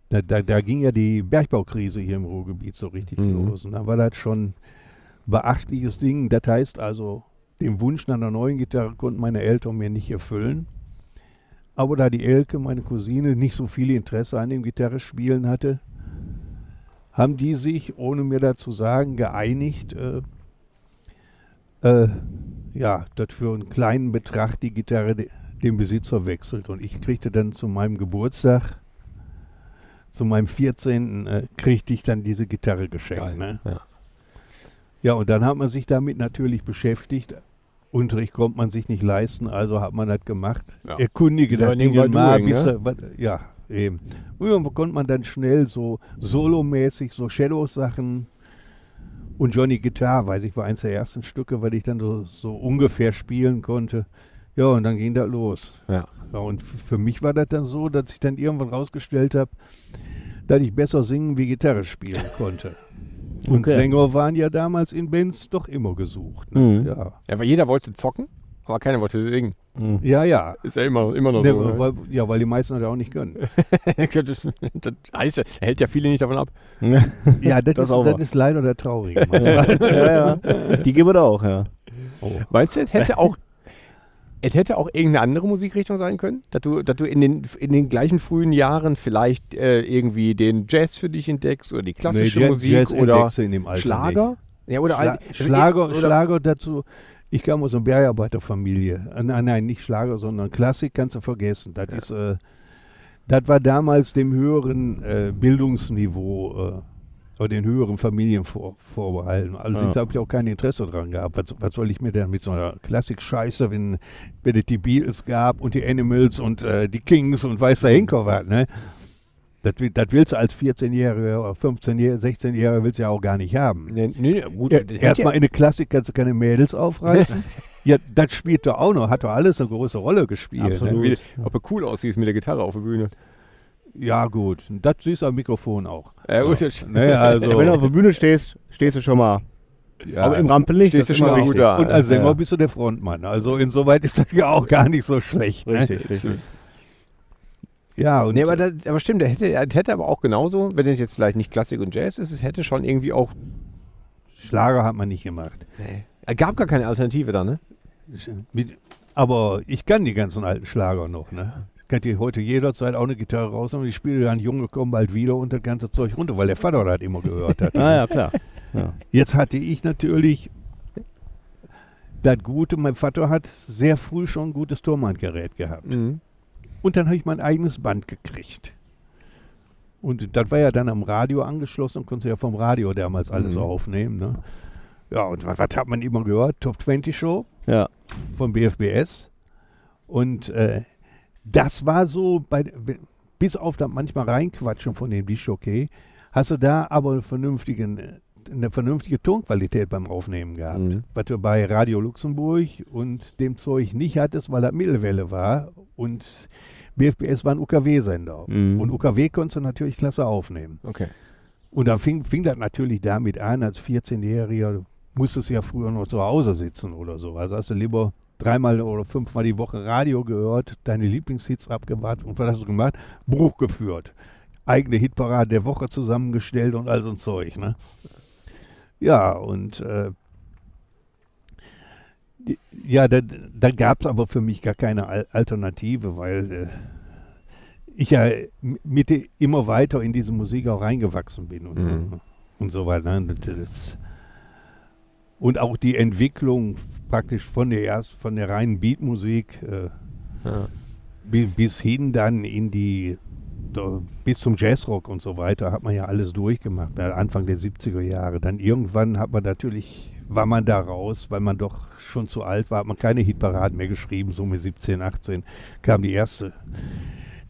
Da, da, da ging ja die Bergbaukrise hier im Ruhrgebiet so richtig Mhm. los. Und da war das schon beachtliches Ding. Das heißt also, den Wunsch nach einer neuen Gitarre konnten meine Eltern mir nicht erfüllen. Aber da die Elke, meine Cousine, nicht so viel Interesse an dem Gitarrespielen hatte, haben die sich, ohne mir dazu sagen, geeinigt, äh, äh, ja, dass für einen kleinen Betrag die Gitarre de, den Besitzer wechselt. Und ich kriegte dann zu meinem Geburtstag, zu meinem 14. Äh, kriegte ich dann diese Gitarre geschenkt. Geil. Ne? Ja. Ja, und dann hat man sich damit natürlich beschäftigt. Unterricht konnte man sich nicht leisten, also hat man das gemacht. Ja. Erkundige das Learning Ding by mal, doing, bis ne? da, ja, eben. Und dann konnte man dann schnell so solomäßig, so Shadows-Sachen und Johnny Guitar, weiß ich, war eins der ersten Stücke, weil ich dann so, so ungefähr spielen konnte. Ja, und dann ging das los. Ja. Ja, und für mich war das dann so, dass ich dann irgendwann rausgestellt habe, dass ich besser singen wie Gitarre spielen konnte. Und Okay. Sänger waren ja damals in Bands doch immer gesucht. Ne? Mhm. Ja. ja, weil jeder wollte zocken, aber keiner wollte singen. Mhm. ja, ja. Ist ja immer, immer noch Ne, so. ne? weil, ja, weil die meisten das auch nicht können. das, heißt, ja, hält ja viele nicht davon ab. ja, das, Das ist, das ist leider der Traurige. ja, ja. Die gibt es auch, ja. Meinst du, es hätte auch, es hätte auch irgendeine andere Musikrichtung sein können? Dass du, dass du in, den, in den gleichen frühen Jahren vielleicht äh, irgendwie den Jazz für dich entdeckst oder die klassische Nee, Jazz- Musik Jazz oder Schlager? Ja, oder Schla Schlager, oder, Schlager dazu. Ich kam aus einer Bergarbeiterfamilie. Äh, Nein, nein, nicht Schlager, sondern Klassik kannst du vergessen. Das ist, äh, das war damals dem höheren äh, Bildungsniveau äh, oder den höheren Familien vor, vorbehalten. Also Ja. habe ich auch kein Interesse dran gehabt. Was, was soll ich mir denn mit so einer Klassik-Scheiße, wenn, wenn es die Beatles gab und die Animals und äh, die Kings und weiß der Henker was, ne? Das, will- das willst du als 14-Jähriger oder 15-Jähriger, 16-Jähriger willst du ja auch gar nicht haben. Nee, nee, gut, Ja, Erstmal ja- in der Klassik kannst du keine Mädels aufreißen. ja, das spielt doch auch noch, hat doch alles eine große Rolle gespielt. Absolut. Ne? Wie, ob er cool aussieht mit der Gitarre auf der Bühne. Ja, gut. Das siehst du am Mikrofon auch. Ja, gut, das- Ne, also, Wenn du auf der Bühne stehst, stehst du schon mal. ja, Aber im Rampenlicht Stehst du schon immer mal gut da. und als Sänger Ja. bist du der Frontmann. Also insoweit ist das ja auch gar nicht so schlecht. Ne? Richtig, richtig. Ja, und Nee, aber, das, aber stimmt, der hätte, er hätte aber auch genauso, wenn es jetzt vielleicht nicht Klassik und Jazz ist, es hätte schon irgendwie auch. Schlager hat man nicht gemacht. Nee. Es gab gar keine Alternative da, ne? Mit, aber ich kann die ganzen alten Schlager noch. Ne? Ich kann dir heute jederzeit auch eine Gitarre rausnehmen und ich spiele dann Junge kommen bald wieder und das ganze Zeug runter, weil der Vater das immer gehört hat. Ah ja, klar. Ja. Jetzt hatte ich natürlich das Gute, mein Vater hat sehr früh schon ein gutes Turmhandgerät gehabt. Mhm. Und dann habe ich mein eigenes Band gekriegt. Und das war ja dann am Radio angeschlossen und konnte ja vom Radio damals alles Mhm. aufnehmen. Ne? Ja, und was, was hat man immer gehört? Top 20 Show ja. vom BFBS. Und äh, das war so, bei, bis auf das manchmal reinquatschen von dem Disc-Okay, hast du da aber einen vernünftigen, äh, eine vernünftige Tonqualität beim Aufnehmen gehabt. Mhm. Was du bei Radio Luxemburg und dem Zeug nicht hattest, weil das Mittelwelle war. Und BFBS war ein UKW-Sender. Mhm. Und UKW konntest du natürlich klasse aufnehmen. Okay. Und dann fing, fing das natürlich damit an, als 14-Jähriger, du musstest ja früher noch zu Hause sitzen oder so. Also hast du lieber dreimal oder fünfmal die Woche Radio gehört, deine Lieblingshits abgewartet und was hast du gemacht? Bruch geführt. Eigene Hitparade der Woche zusammengestellt und all so ein Zeug, ne? Ja, und äh, Die- Ja, da, da gab es aber für mich gar keine Al Alternative, weil äh, ich ja mit immer weiter in diese Musik auch reingewachsen bin und, Mhm. und so weiter. ne? Das, und auch die Entwicklung praktisch von der erst von der reinen Beatmusik äh, Ja. bi- bis hin dann in die bis zum Jazzrock und so weiter hat man ja alles durchgemacht, äh, Anfang der 70er Jahre. Dann irgendwann hat man natürlich, war man da raus, weil man doch schon zu alt war, hat man keine Hitparaden mehr geschrieben, so mit 17, 18 kam die erste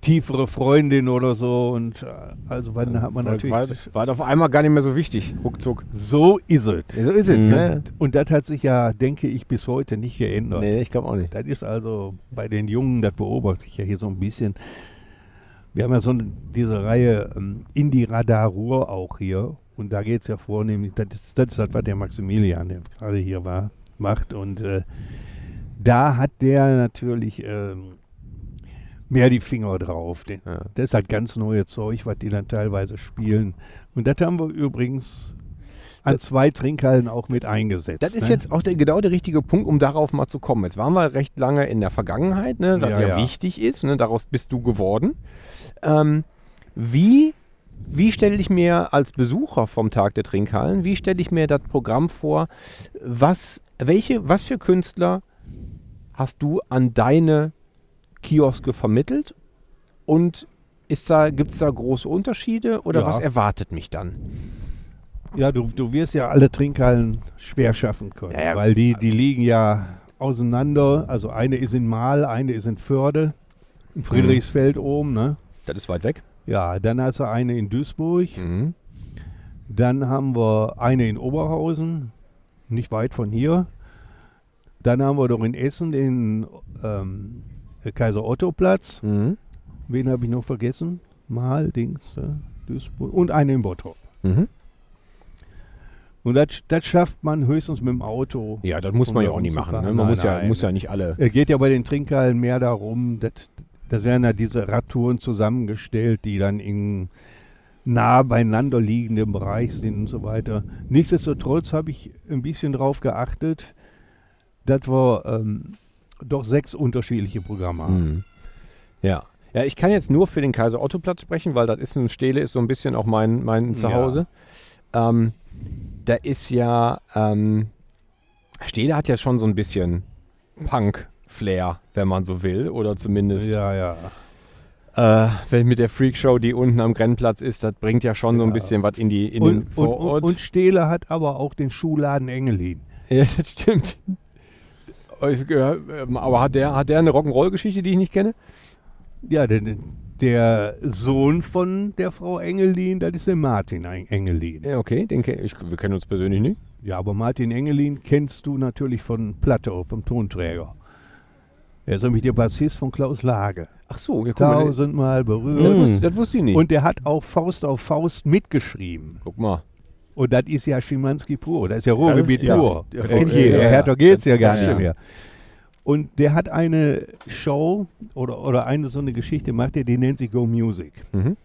tiefere Freundin oder so und äh, also dann hat man War, natürlich, war, war auf einmal gar nicht mehr so wichtig, ruckzuck. so ist es. So ist es, Mhm. ne? Und das hat sich ja, denke ich, bis heute nicht geändert. Nee, ich glaube auch nicht. Das ist also bei den Jungen, das beobachte ich ja hier so ein bisschen. Wir haben ja so eine, diese Reihe ähm, Indie Radar Ruhr auch hier. Und da geht es ja vornehmlich, das ist, das das, was der Maximilian, der gerade hier war, macht. Und äh, da hat der natürlich ähm, mehr die Finger drauf. Den, Ja. Das ist halt ganz neue Zeug, was die dann teilweise spielen. Und das haben wir übrigens an zwei Trinkhallen auch mit eingesetzt. Das ist ne? jetzt auch der, genau der richtige Punkt, um darauf mal zu kommen. Jetzt waren wir recht lange in der Vergangenheit, ne, was ja, Ja, ja. wichtig ist. Ne, daraus bist du geworden. Ähm, wie wie stelle ich mir als Besucher vom Tag der Trinkhallen, wie stelle ich mir das Programm vor? Was, welche, was für Künstler hast du an deine Kioske vermittelt? Und da, gibt es da große Unterschiede oder Ja. was erwartet mich dann? Ja, du, du wirst ja alle Trinkhallen schwer schaffen können, Ja, ja. weil die, die liegen ja auseinander. Also eine ist in Mahl, eine ist in Förde, in Friedrichsfeld oben. Ne? Das ist weit weg. Ja, dann hast du eine in Duisburg, Mhm. dann haben wir eine in Oberhausen, nicht weit von hier. Dann haben wir doch in Essen den ähm, Kaiser Otto Platz. Mhm. Wen habe ich noch vergessen? Mahl, Dings, äh, Duisburg. Und eine in Bottrop. Mhm. Und das, das schafft man höchstens mit dem Auto. Ja, das muss man ja auch nicht machen. Ne? Man Nein, muss, ja, nein. muss ja nicht alle. Es geht ja bei den Trinkhallen mehr darum, dass, das werden ja diese Radtouren zusammengestellt, die dann in nah beieinander liegenden Bereich sind und so weiter. Nichtsdestotrotz habe ich ein bisschen darauf geachtet, dass wir ähm, doch sechs unterschiedliche Programme haben. Mhm. Ja. Ja, ich kann jetzt nur für den Kaiser Otto Platz sprechen, weil das ist ein Stele ist so ein bisschen auch mein, mein Zuhause. Ähm, da ist ja, ähm, Stele hat ja schon so ein bisschen Punk-Flair, wenn man so will, oder zumindest Ja, ja. äh, wenn mit der Freakshow, die unten am Grenzplatz ist, das bringt ja schon so ein Ja. bisschen was in die in den Und, und, und, Vorort. und Stele hat aber auch den Schuhladen Engelin. ja, das stimmt. Gehör- ähm, Aber hat der, hat der eine Rock'n'Roll-Geschichte, die ich nicht kenne? Ja, der, der Sohn von der Frau Engelin, das ist der Martin Engelin. Ja, okay, den kenn ich, wir kennen uns persönlich nicht. Ja, aber Martin Engelin kennst du natürlich von Platte, vom Tonträger. Er ist nämlich der Bassist von Klaus Lage. Ach so, ja, guck mal, das, Tausendmal das, berührt. wusste, das wusste ich nicht. Und der hat auch Faust auf Faust mitgeschrieben. guck mal. Und das ist ja Schimanski pur. Das ist ja Ruhrgebiet ja, pur. ja, Das ja, kennt ja. Härter geht's ja gar Das nicht mehr. Und der hat eine Show oder, oder eine so eine Geschichte macht er, die nennt sich Go Music. Mhm.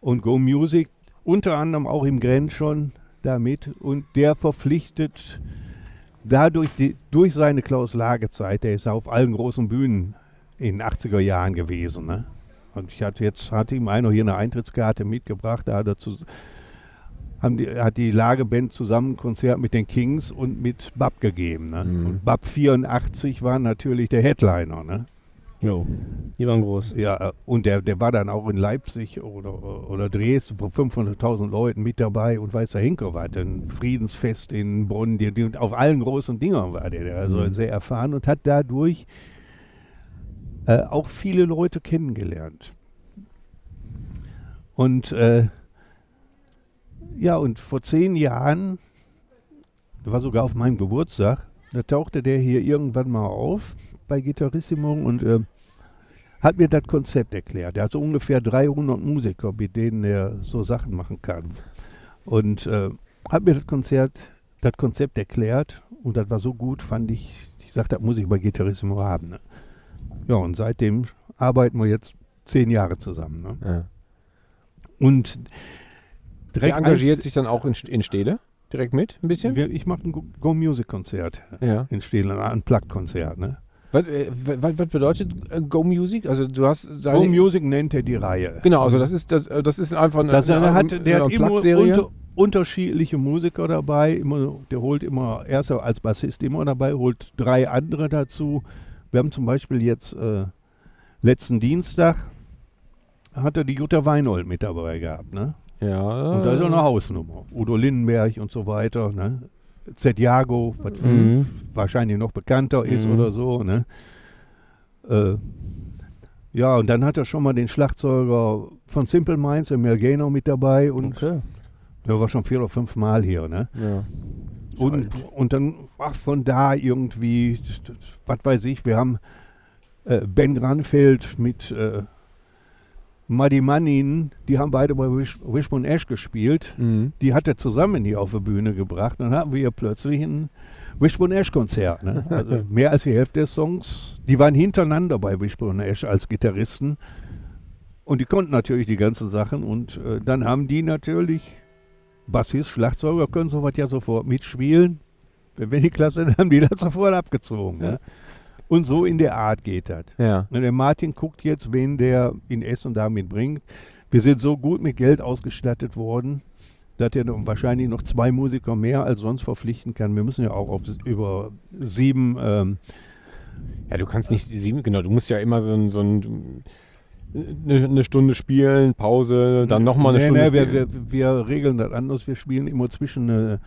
Und Go Music unter anderem auch im Grenz schon damit. Und der verpflichtet dadurch die, durch seine Klaus Lage Zeit, der ist auf allen großen Bühnen in den 80er Jahren gewesen. Ne? Und ich hatte jetzt, hatte ihm einer hier eine Eintrittskarte mitgebracht, da hat er zu, haben die, hat die Lageband zusammen ein Konzert mit den Kings und mit Bab gegeben. Ne? Mhm. Und Bab 84 war natürlich der Headliner. Ne? Jo, die waren groß. Ja, äh, und der, der war dann auch in Leipzig oder, oder Dresden vor 500.000 Leuten mit dabei und weiß der Henker war ein Friedensfest in Bonn, die, die, auf allen großen Dingern war der, der also Mhm. sehr erfahren und hat dadurch äh, auch viele Leute kennengelernt. Und äh, ja, und vor zehn Jahren, war sogar auf meinem Geburtstag, da tauchte der hier irgendwann mal auf bei Gitarrissimo und äh, hat mir das Konzept erklärt. Er hat so ungefähr 300 Musiker, mit denen er so Sachen machen kann. Und äh, hat mir das Konzert, das Konzept erklärt und das war so gut, fand ich, ich sagte, das muss ich bei Gitarrissimo haben. Ne? Ja, und seitdem arbeiten wir jetzt zehn Jahre zusammen. Ne? Ja. Und Der direkt engagiert eins- sich dann auch in, in Stede? direkt mit, ein bisschen? Wir, ich mache ein Go- Go-Music-Konzert Ja. in Stehlen, ein Unplugged-Konzert. Ne? Was, äh, was, was bedeutet äh, Go Music? Also du hast seine, Go-Music nennt er die Reihe. Genau, also das ist das, äh, das ist einfach eine, Das, eine, hat, der eine hat immer unter, unterschiedliche Musiker dabei. Immer, der holt immer, er ist ja als Bassist immer dabei, holt drei andere dazu. Wir haben zum Beispiel jetzt äh, letzten Dienstag hat er die Jutta Weinhold mit dabei gehabt. Ne? Ja. Und da ist auch eine Hausnummer. Udo Lindenberg und so weiter. Ne? Z. Jago, was Mhm. wahrscheinlich noch bekannter ist Mhm. oder so. Ne? Äh, ja, und dann hat er schon mal den Schlagzeuger von Simple Minds, der Melgeno, mit dabei. Und Okay. der war schon vier oder fünf Mal hier. Ne? Ja. Und, und dann ach, von da irgendwie, was weiß ich, wir haben äh, Ben Granfeld mit äh, Muddy Manin, die haben beide bei Wish, Wishbone Ash gespielt. Mhm. Die hat er zusammen hier auf die Bühne gebracht. Dann hatten wir hier plötzlich ein Wishbone Ash Konzert. Ne? Also mehr als die Hälfte der Songs, die waren hintereinander bei Wishbone Ash als Gitarristen. Und die konnten natürlich die ganzen Sachen. Und äh, dann haben die natürlich, Bassist, Schlagzeuger können sowas ja sofort mitspielen. Wenn wir die Klasse, dann haben die das sofort abgezogen. Ne? Und so in der Art geht das. Ja. Na, Der Martin guckt jetzt, wen der in Essen damit bringt. Wir sind so gut mit Geld ausgestattet worden, dass er wahrscheinlich noch zwei Musiker mehr als sonst verpflichten kann. Wir müssen ja auch auf über sieben, ähm, Ja, du kannst nicht sieben, genau, du musst ja immer so ein, so ein eine, eine Stunde spielen, Pause, dann nochmal eine nee, Stunde nee, wir, spielen. wir, wir regeln das anders. Wir spielen immer zwischen einer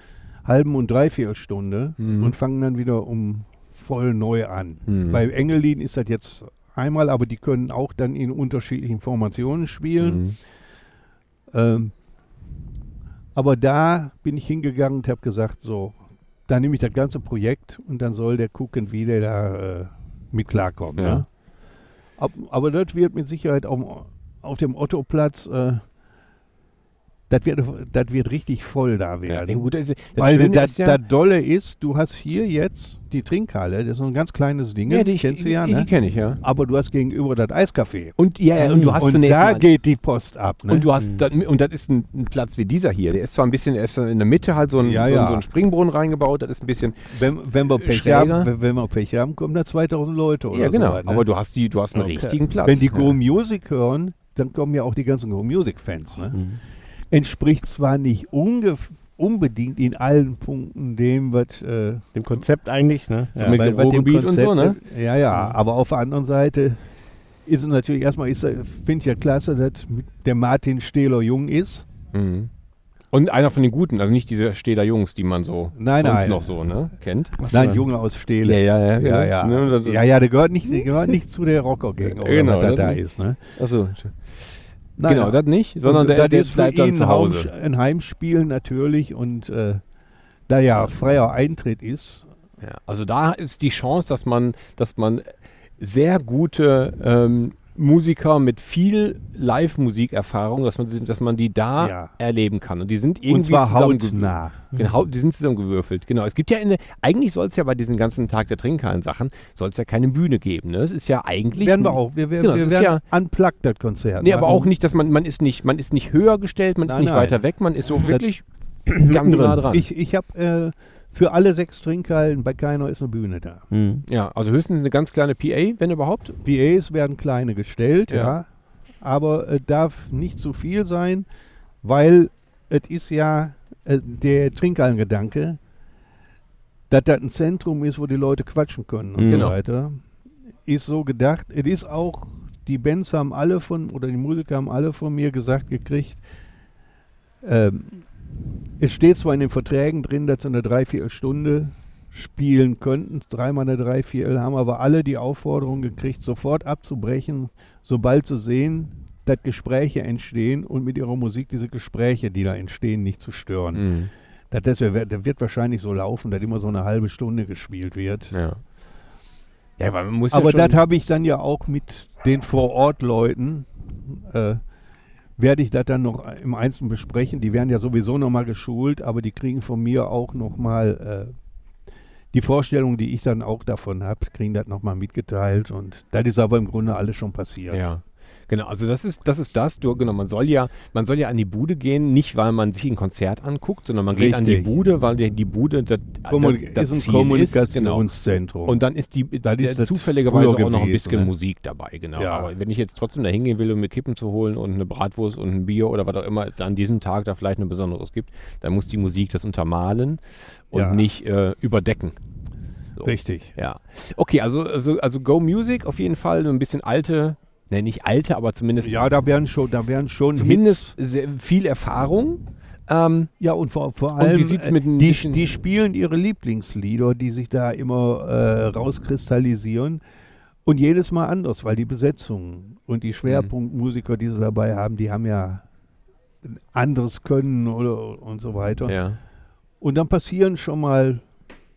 halben und dreiviertel Stunde Mhm. und fangen dann wieder um voll neu an. Mhm. Bei Engelin ist das jetzt einmal, aber die können auch dann in unterschiedlichen Formationen spielen. Mhm. Ähm, aber da bin ich hingegangen und habe gesagt, so, dann nehme ich das ganze Projekt und dann soll der gucken, wie der da äh, mit klarkommt. Ja. Ne? Ab, aber das wird mit Sicherheit auf, auf dem Ottoplatz, äh, das wird, das wird richtig voll da Ja, werden. nee, gut, das, das Weil Schöne das, ist ja, das Dolle ist, du hast hier jetzt die Trinkhalle, das ist so ein ganz kleines Ding, ja, die, kennst du ja, die, ne? die kenne ich, ja. aber du hast gegenüber das Eiscafé. Und, ja, ja, und du hast und da geht die Post ab. Ne? und du hast dann, und das ist ein, ein Platz wie dieser hier. Der ist zwar ein bisschen, er ist in der Mitte halt so ein, Ja, so, ein ja. so ein Springbrunnen reingebaut, das ist ein bisschen, Wenn, wenn, wir Pech schräger. haben, wenn, wenn wir Pech haben, kommen da 2000 Leute oder ja genau, so. weit, ne? aber du hast die, du hast einen Okay. richtigen Platz. Wenn die ja. Go Music hören, dann kommen ja auch die ganzen Go Music Fans. Ne? Mhm. Entspricht zwar nicht unbedingt in allen Punkten dem, was äh, Dem Konzept eigentlich, ne? So mit dem Ruhrgebiet und so, ne? Ja, ja, aber auf der anderen Seite ist es natürlich erstmal, ist, er- finde ich ja klasse, dass der Martin Stehler jung ist. Mhm. Und einer von den Guten, also nicht diese Steder Jungs, die man so Nein, sonst nein. noch so ne, kennt. Nein, Junge aus Stehle. ja, Ja, ja. Ne, das- ja, ja, der gehört nicht, der gehört nicht zu der Rocker-Gang, oder Genau, was da, das da ist. Ne? Achso. Naja. Genau, das nicht, sondern der, der bleibt dann zu Hause. Ein Heimspiel natürlich und äh, da ja freier Eintritt ist, Ja, also da ist die Chance, dass man, dass man sehr gute ähm, Musiker mit viel Live-Musikerfahrung, dass man, dass man die da Ja. erleben kann. Und die sind irgendwie und zwar zusammengewürfelt. hautnah. Genau, die sind zusammengewürfelt. Genau. Es gibt ja eine, eigentlich soll es ja bei diesen ganzen Tag der Trinkhallen Sachen, soll es ja keine Bühne geben. Ne? Es ist ja eigentlich. Werden wir auch. Wir, wir, Genau, wir ist werden unplugged, das Konzert. Nee, aber machen. auch nicht, dass man, man ist nicht, man ist nicht höher gestellt, man ist Nein, nicht nein. weiter weg, man ist so Das- wirklich ganz nah dran. Ich, ich habe äh, für alle sechs Trinkhallen, bei keiner ist eine Bühne da. Mhm. ja, also höchstens eine ganz kleine PA, wenn überhaupt. PAs werden kleine gestellt, Ja. ja. aber es darf nicht zu viel sein, weil es ist ja äh, der Trinkhallengedanke, dass das ein Zentrum ist, wo die Leute quatschen können und Genau. so weiter, ist so gedacht. Es ist auch, die Bands haben alle von, oder die Musiker haben alle von mir gesagt gekriegt, ähm, es steht zwar in den Verträgen drin, dass sie eine Dreiviertelstunde spielen könnten, dreimal eine Dreiviertel, haben aber alle die Aufforderung gekriegt, sofort abzubrechen, sobald sie sehen, dass Gespräche entstehen und mit ihrer Musik diese Gespräche, die da entstehen, nicht zu stören. Mhm. Das, das, wird, wahrscheinlich so laufen, dass immer so eine halbe Stunde gespielt wird. Ja. Ja, Aber ja das habe ich dann ja auch mit den Vor-Ort-Leuten, äh, werde ich das dann noch im Einzelnen besprechen. Die werden ja sowieso nochmal geschult, aber die kriegen von mir auch nochmal äh, die Vorstellung, die ich dann auch davon habe, kriegen das nochmal mitgeteilt. Und das ist aber im Grunde alles schon passiert. Ja. Genau, also das ist das ist das. Du, genau, man soll ja, man soll ja an die Bude gehen, nicht weil man sich ein Konzert anguckt, sondern man geht an die Richtig. Bude, weil die, die Bude das, Kommunik das ist ein Ziel genau. Kommunikationszentrum. Und dann ist die Das der ist das zufälligerweise auch noch ein bisschen ne? Musik dabei, genau. Ja. Aber wenn ich jetzt trotzdem da hingehen will, um mir Kippen zu holen und eine Bratwurst und ein Bier oder was auch immer an diesem Tag da vielleicht ein Besonderes gibt, dann muss die Musik das untermalen und Ja. nicht äh, überdecken. So. Richtig. Ja. Okay, also, also, also Go Music auf jeden Fall, ein bisschen alte, ne, nicht alte, aber zumindest Ja, da werden schon, da werden schon zumindest viel Erfahrung. Ähm, Ja, und vor, vor Und wie allem, äh, die, die spielen ihre Lieblingslieder, die sich da immer äh, rauskristallisieren. Und jedes Mal anders, weil die Besetzung und die Schwerpunktmusiker, die sie dabei haben, die haben ja anderes Können oder und so weiter. ja. Und dann passieren schon mal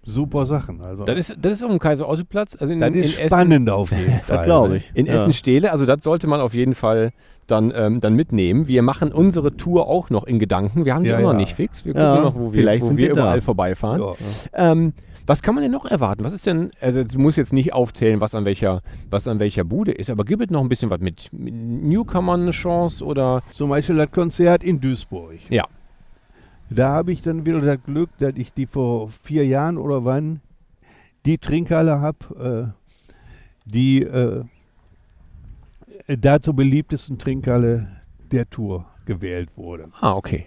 super Sachen. Also Das ist, das ist auf dem Kaiser-Otto-Platz. Also in, das in ist Essen, spannend auf jeden Fall. Das glaube ne? ich. In Ja. Essen-Stehle, also das sollte man auf jeden Fall dann, ähm, dann mitnehmen. Wir machen unsere Tour auch noch in Gedanken. Wir haben die Ja, noch ja. nicht fix. Wir Ja, gucken noch, wo wir, vielleicht wo sind wir wir da. überall vorbeifahren. Ja. Ähm, was kann man denn noch erwarten? Was ist denn, also du musst jetzt nicht aufzählen, was an welcher, was an welcher Bude ist, aber gibt es noch ein bisschen was mit, mit Newcomern eine Chance oder? Zum Beispiel das Konzert in Duisburg. Ja. Da habe ich dann wieder das Glück, dass ich die vor vier Jahren oder wann die Trinkhalle habe, äh, die äh, dazu beliebtesten Trinkhalle der Tour gewählt wurde. Ah, okay.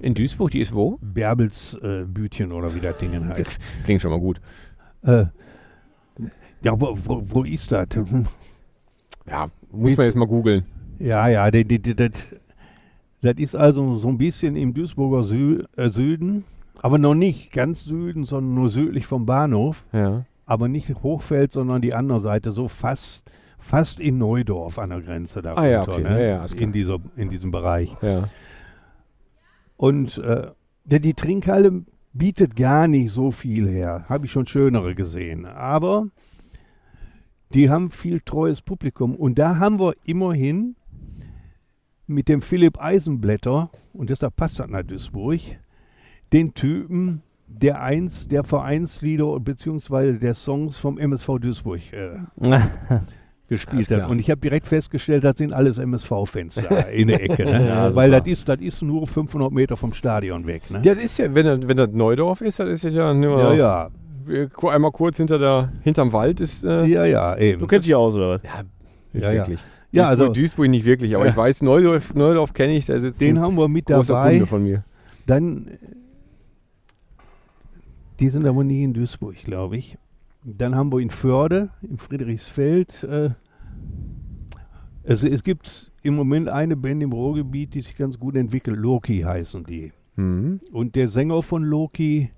In Duisburg, die ist wo? Bärbels äh, oder wie das Ding heißt. Das klingt schon mal gut. Äh, ja, wo, wo, wo ist das? Ja, muss man jetzt mal googeln. Ja, ja, die, die, die, das, das ist also so ein bisschen im Duisburger Sü äh, Süden, aber noch nicht ganz Süden, sondern nur südlich vom Bahnhof, Ja. aber nicht Hochfeld, sondern die andere Seite, so fast, fast in Neudorf an der Grenze da Ah ja, okay. ne? Ja, in, dieser, in diesem Bereich. Und äh, der, die Trinkhalle bietet gar nicht so viel her. Habe ich schon schönere gesehen. Aber die haben viel treues Publikum. Und da haben wir immerhin mit dem Philipp Eisenblätter, und deshalb passt das nach Duisburg, den Typen, der eins der Vereinslieder bzw. der Songs vom MSV Duisburg äh, gespielt hat. Und ich habe direkt festgestellt, das sind alles MSV-Fans da in der Ecke. Ne? Ja, Weil das ist, das ist nur 500 Meter vom Stadion weg. Ne? Ja, das ist ja, wenn das, wenn das Neudorf ist, das ist ja nur ja, ja, einmal kurz hinter der, hinterm Wald ist. Äh, ja, ja, eben. Du kennst dich aus, oder was? ja, Ja, nicht ja. Ja, Duisburg, also- Duisburg nicht wirklich, aber Ja. ich weiß, Neudorf, Neudorf kenne ich, da sitzt Den haben wir mit dabei. Kunde von mir. Dann, äh, die sind aber nie in Duisburg, glaube ich. Dann haben wir in Förde, in Friedrichsfeld. Äh, also es gibt im Moment eine Band im Ruhrgebiet, die sich ganz gut entwickelt. Loki heißen die. Mhm. Und der Sänger von Loki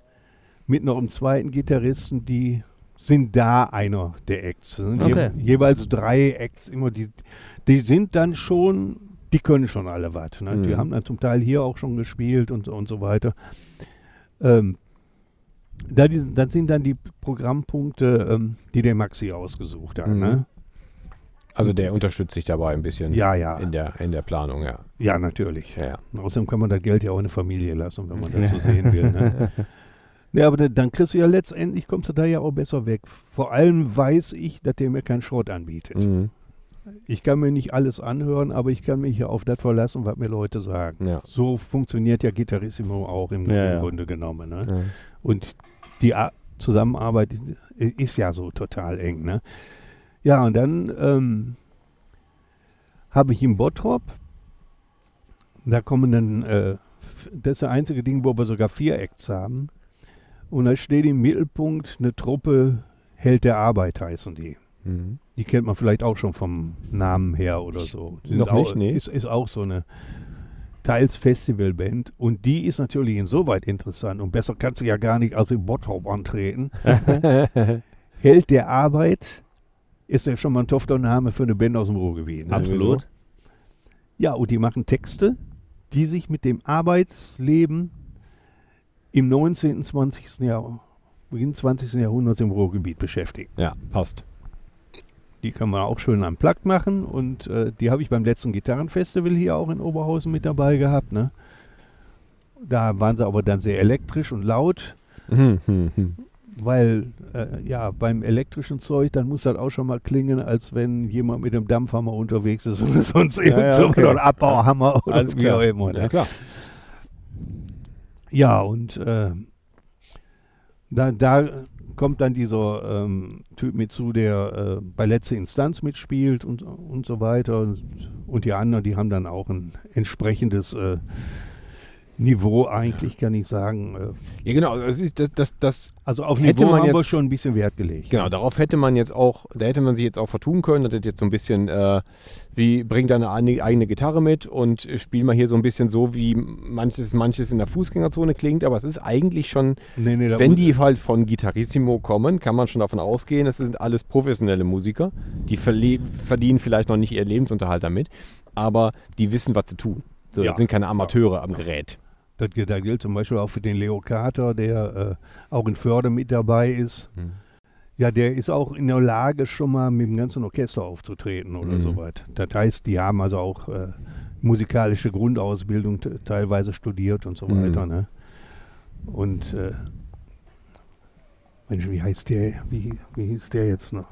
mit noch einem zweiten Gitarristen, die sind da einer der Acts. Okay. je, jeweils drei Acts immer. Die, die sind dann schon, die können schon alle was. Ne? Die Mhm. haben dann zum Teil hier auch schon gespielt und, so- und so weiter. Ähm, da die, das sind dann die Programmpunkte, ähm, die der Maxi ausgesucht hat. Mhm. Ne? Also der unterstützt sich dabei ein bisschen Ja, ja. in der, in der Planung, ja. Ja, natürlich. ja, ja. Außerdem kann man das Geld ja auch in der Familie lassen, wenn man das so sehen will. Ne? Ja, aber dann- kriegst du ja letztendlich, kommst du da ja auch besser weg. Vor allem weiß ich, dass der mir keinen Schrott anbietet. Mhm. Ich kann mir nicht alles anhören, aber ich kann mich ja auf das verlassen, was mir Leute sagen. Ja. So funktioniert ja Gitarrissimo auch im, Ja, im. Grunde genommen. Ne? Ja. Und die A Zusammenarbeit ist ja so total eng. Ne? Ja, und dann ähm, habe ich im Bottrop, da kommen dann, äh, das ist das einzige Ding, wo wir sogar vier Acts haben. Und da steht im Mittelpunkt eine Truppe Held der Arbeit heißen die. Mhm. Die kennt man vielleicht auch schon vom Namen her oder so. Die Noch auch, nicht, nee. Ist, ist auch so eine teils Festivalband. Und die ist natürlich insoweit interessant. Und besser kannst du ja gar nicht als im Bottrop antreten. Held der Arbeit ist ja schon mal ein tofter Name für eine Band aus dem Ruhrgebiet. Absolut. Ja, und die machen Texte, die sich mit dem Arbeitsleben im 19., 20. Jahr, Beginn 20. Jahrhunderts im Ruhrgebiet beschäftigen. ja, passt. Die kann man auch schön am Plug machen und äh, die habe ich beim letzten Gitarrenfestival hier auch in Oberhausen mit dabei gehabt. Ne? Da waren sie aber dann sehr elektrisch und laut. Mhm. Mhm. weil äh, ja, beim elektrischen Zeug, dann muss das auch schon mal klingen, als wenn jemand mit dem Dampfhammer unterwegs ist oder sonst ja, so okay. oder Abbauhammer oder Alles wie klar. auch immer. ne? Ja, klar. Ja, und äh, da, da kommt dann dieser ähm, Typ mit zu, der äh, bei letzter Instanz mitspielt und, und so weiter. Und, und die anderen, die haben dann auch ein entsprechendes äh, Niveau, eigentlich kann ich sagen. Äh, Ja, genau. Das, ist, das, das, das, also auf Hätte Niveau man haben wir jetzt- schon ein bisschen Wert gelegt. genau, darauf hätte man jetzt auch, da hätte man sich jetzt auch vertun können. Das hätte jetzt so ein bisschen, äh, wie bring deine eine- eigene Gitarre mit und spiel mal hier so ein bisschen so, wie manches, manches in der Fußgängerzone klingt. Aber es ist eigentlich schon, Nee, nee, wenn die halt von Gitarrissimo kommen, kann man schon davon ausgehen, es sind alles professionelle Musiker. Die verdienen vielleicht noch nicht ihr Lebensunterhalt damit, aber die wissen, was sie tun. So, Ja. das sind keine Amateure am Gerät. Das, gilt- da gilt zum Beispiel auch für den Leo Carter, der äh, auch in Förde mit dabei ist. Hm. Ja, der ist auch in der Lage, schon mal mit dem ganzen Orchester aufzutreten oder Mhm. so weit. Das heißt, die haben also auch äh, musikalische Grundausbildung te- teilweise studiert und so Mhm. weiter. Ne? Und äh, Mensch, wie heißt der, wie, wie hieß der jetzt noch?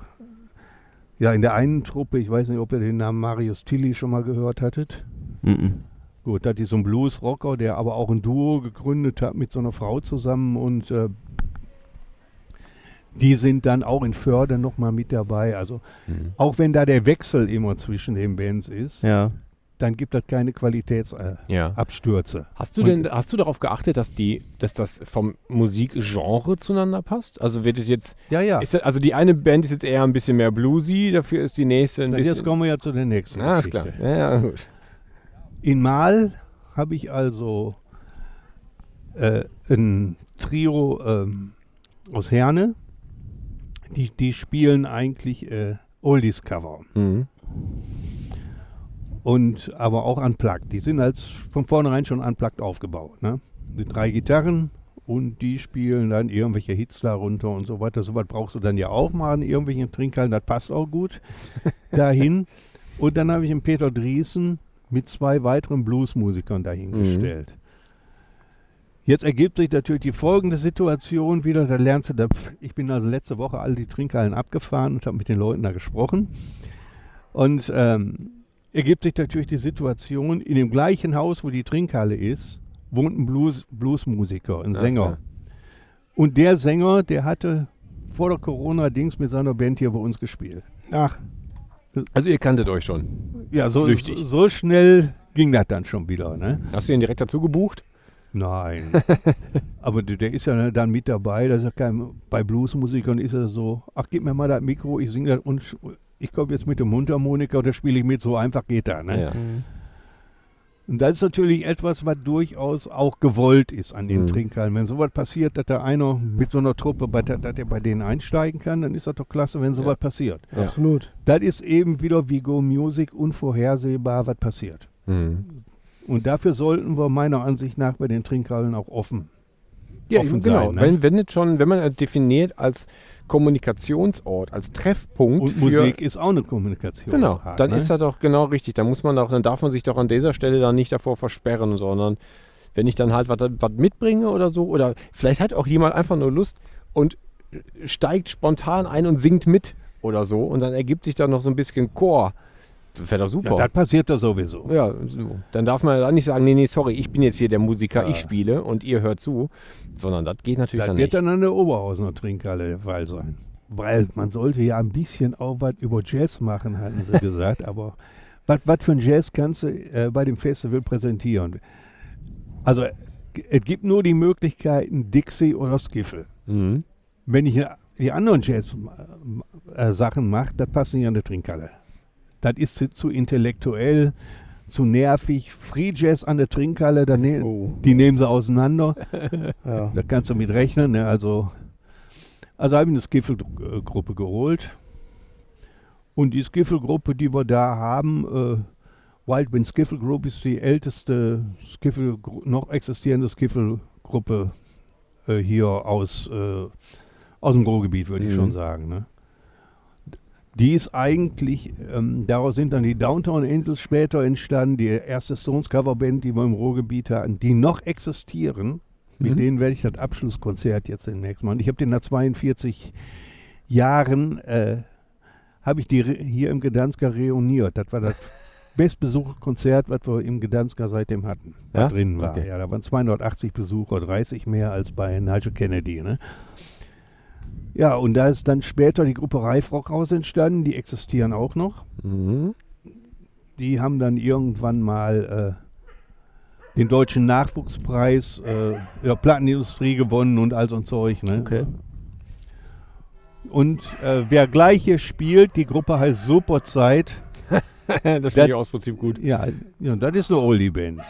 Ja, in der einen Truppe, ich weiß nicht, ob ihr den Namen Marius Tilly schon mal gehört hattet. Mhm. Gut, das ist so ein Blues-Rocker, der aber auch ein Duo gegründet hat mit so einer Frau zusammen und äh, die sind dann auch in Förde nochmal mit dabei. Also Mhm. auch wenn da der Wechsel immer zwischen den Bands ist, Ja. dann gibt das keine Qualitätsabstürze. Äh, Ja. Hast du Und- denn, hast du darauf geachtet, dass die, dass das vom Musikgenre zueinander passt? Also wird es jetzt, Ja, ja. ist das, also die eine Band ist jetzt eher ein bisschen mehr bluesy, dafür ist die nächste ein Na, bisschen. Jetzt kommen wir ja zu der nächsten Ah, ist klar. Ja, ja, gut. In Mal habe ich also äh, ein Trio ähm, aus Herne. Die, die spielen eigentlich äh, Oldies-Cover. Mhm. und aber auch unplugged. Die sind als von vornherein schon unplugged aufgebaut. Ne? Die drei Gitarren und die spielen dann irgendwelche Hits darunter und so weiter. So was brauchst du dann ja auch mal in irgendwelchen Trinkhallen, das passt auch gut dahin. Und dann habe ich einen Peter Driesen mit zwei weiteren Bluesmusikern dahingestellt. Jetzt ergibt sich natürlich die folgende Situation wieder. Da lernst du, da, ich bin also letzte Woche alle die Trinkhallen abgefahren und habe mit den Leuten da gesprochen. Und ähm, ergibt sich natürlich die Situation, in dem gleichen Haus, wo die Trinkhalle ist, wohnt ein Blues, Bluesmusiker, ein Sänger. Und der Sänger, der hatte vor der Corona-Dings mit seiner Band hier bei uns gespielt. Ach, Also ihr kanntet euch schon. Ja, so, Flüchtig. so, so schnell ging das dann schon wieder, ne? Hast du ihn direkt dazu gebucht? Nein. Aber der, ist ja dann mit dabei. Das ist ja kein, bei Bluesmusikern ist er so, ach, gib mir mal das Mikro, ich singe das und ich komme jetzt mit dem Mundharmonika und da spiele ich mit, so einfach geht das. Ne? Ja. Und das ist natürlich etwas, was durchaus auch gewollt ist an den Mhm. Trinkhallen. Wenn sowas passiert, dass da einer mit so einer Truppe, bei, der- dass der bei denen einsteigen kann, dann ist das doch klasse, wenn sowas Ja. passiert. Ja. absolut. Das ist eben wieder wie Go Music unvorhersehbar, was passiert. Mhm. Und dafür sollten wir meiner Ansicht nach bei den Trinkhallen auch offen. Ja, offen genau. sein, ne? wenn, wenn, schon, wenn man definiert als Kommunikationsort, als Treffpunkt Und Musik ist auch eine Kommunikation. Genau, dann ne? ist das doch genau richtig. Da muss man auch, dann darf man sich doch an dieser Stelle dann nicht davor versperren, sondern wenn ich dann halt was was mitbringe oder so, oder vielleicht hat auch jemand einfach nur Lust und steigt spontan ein und singt mit oder so und dann ergibt sich da noch so ein bisschen Chor. Das wäre doch ja, super. das passiert doch sowieso. Ja, so. dann darf man dann nicht sagen, nee, nee, sorry, ich bin jetzt hier der Musiker, Ja. ich spiele und ihr hört zu, sondern das geht natürlich Das dann wird nicht. dann an der Oberhausener Trinkhalle der Fall sein. Weil man sollte ja ein bisschen auch was über Jazz machen, hatten sie gesagt. Aber was für ein Jazz kannst du äh, bei dem Festival präsentieren? Also es gibt nur die Möglichkeiten Dixie oder Skiffle. Mhm. Wenn ich äh, die anderen Jazz-Sachen mache, das passt nicht an der Trinkhalle. Das ist zu, zu intellektuell, zu nervig. Free Jazz an der Trinkhalle, ne Oh. die nehmen sie auseinander. Ja. Da kannst du mit rechnen. Ne? Also, also habe ich eine Skiffle-Gruppe geholt. Und die Skiffle-Gruppe, die wir da haben, äh, Wild Wind Skiffle Group ist die älteste Skiffle, noch existierende Skiffle-Gruppe äh, hier aus, äh, aus dem Ruhrgebiet, würde ich Mhm. schon sagen. Ne? Die ist eigentlich, ähm, daraus sind dann die Downtown Angels später entstanden, die erste Stones Coverband, die wir im Ruhrgebiet hatten, die noch existieren. Mit Mhm. denen werde ich das Abschlusskonzert jetzt demnächst machen. Ich habe den nach 42 Jahren, äh, habe ich die hier im Gdansker reuniert. Das war das bestbesuchte Konzert, was wir im Gdansker seitdem hatten, was Ja? drin war. Okay. Ja, da waren 280 Besucher, 30 mehr als bei Nigel Kennedy. Ne? Ja, und da ist dann später die Gruppe Reifrock raus entstanden, die existieren auch noch. Mhm. Die haben dann irgendwann mal äh, den deutschen Nachwuchspreis äh, der Plattenindustrie gewonnen und all so ein Zeug. Ne? Okay. Und äh, wer gleich hier spielt, die Gruppe heißt Superzeit. das finde ich aus Prinzip gut. Ja, ja, das ist eine Oldie-Band.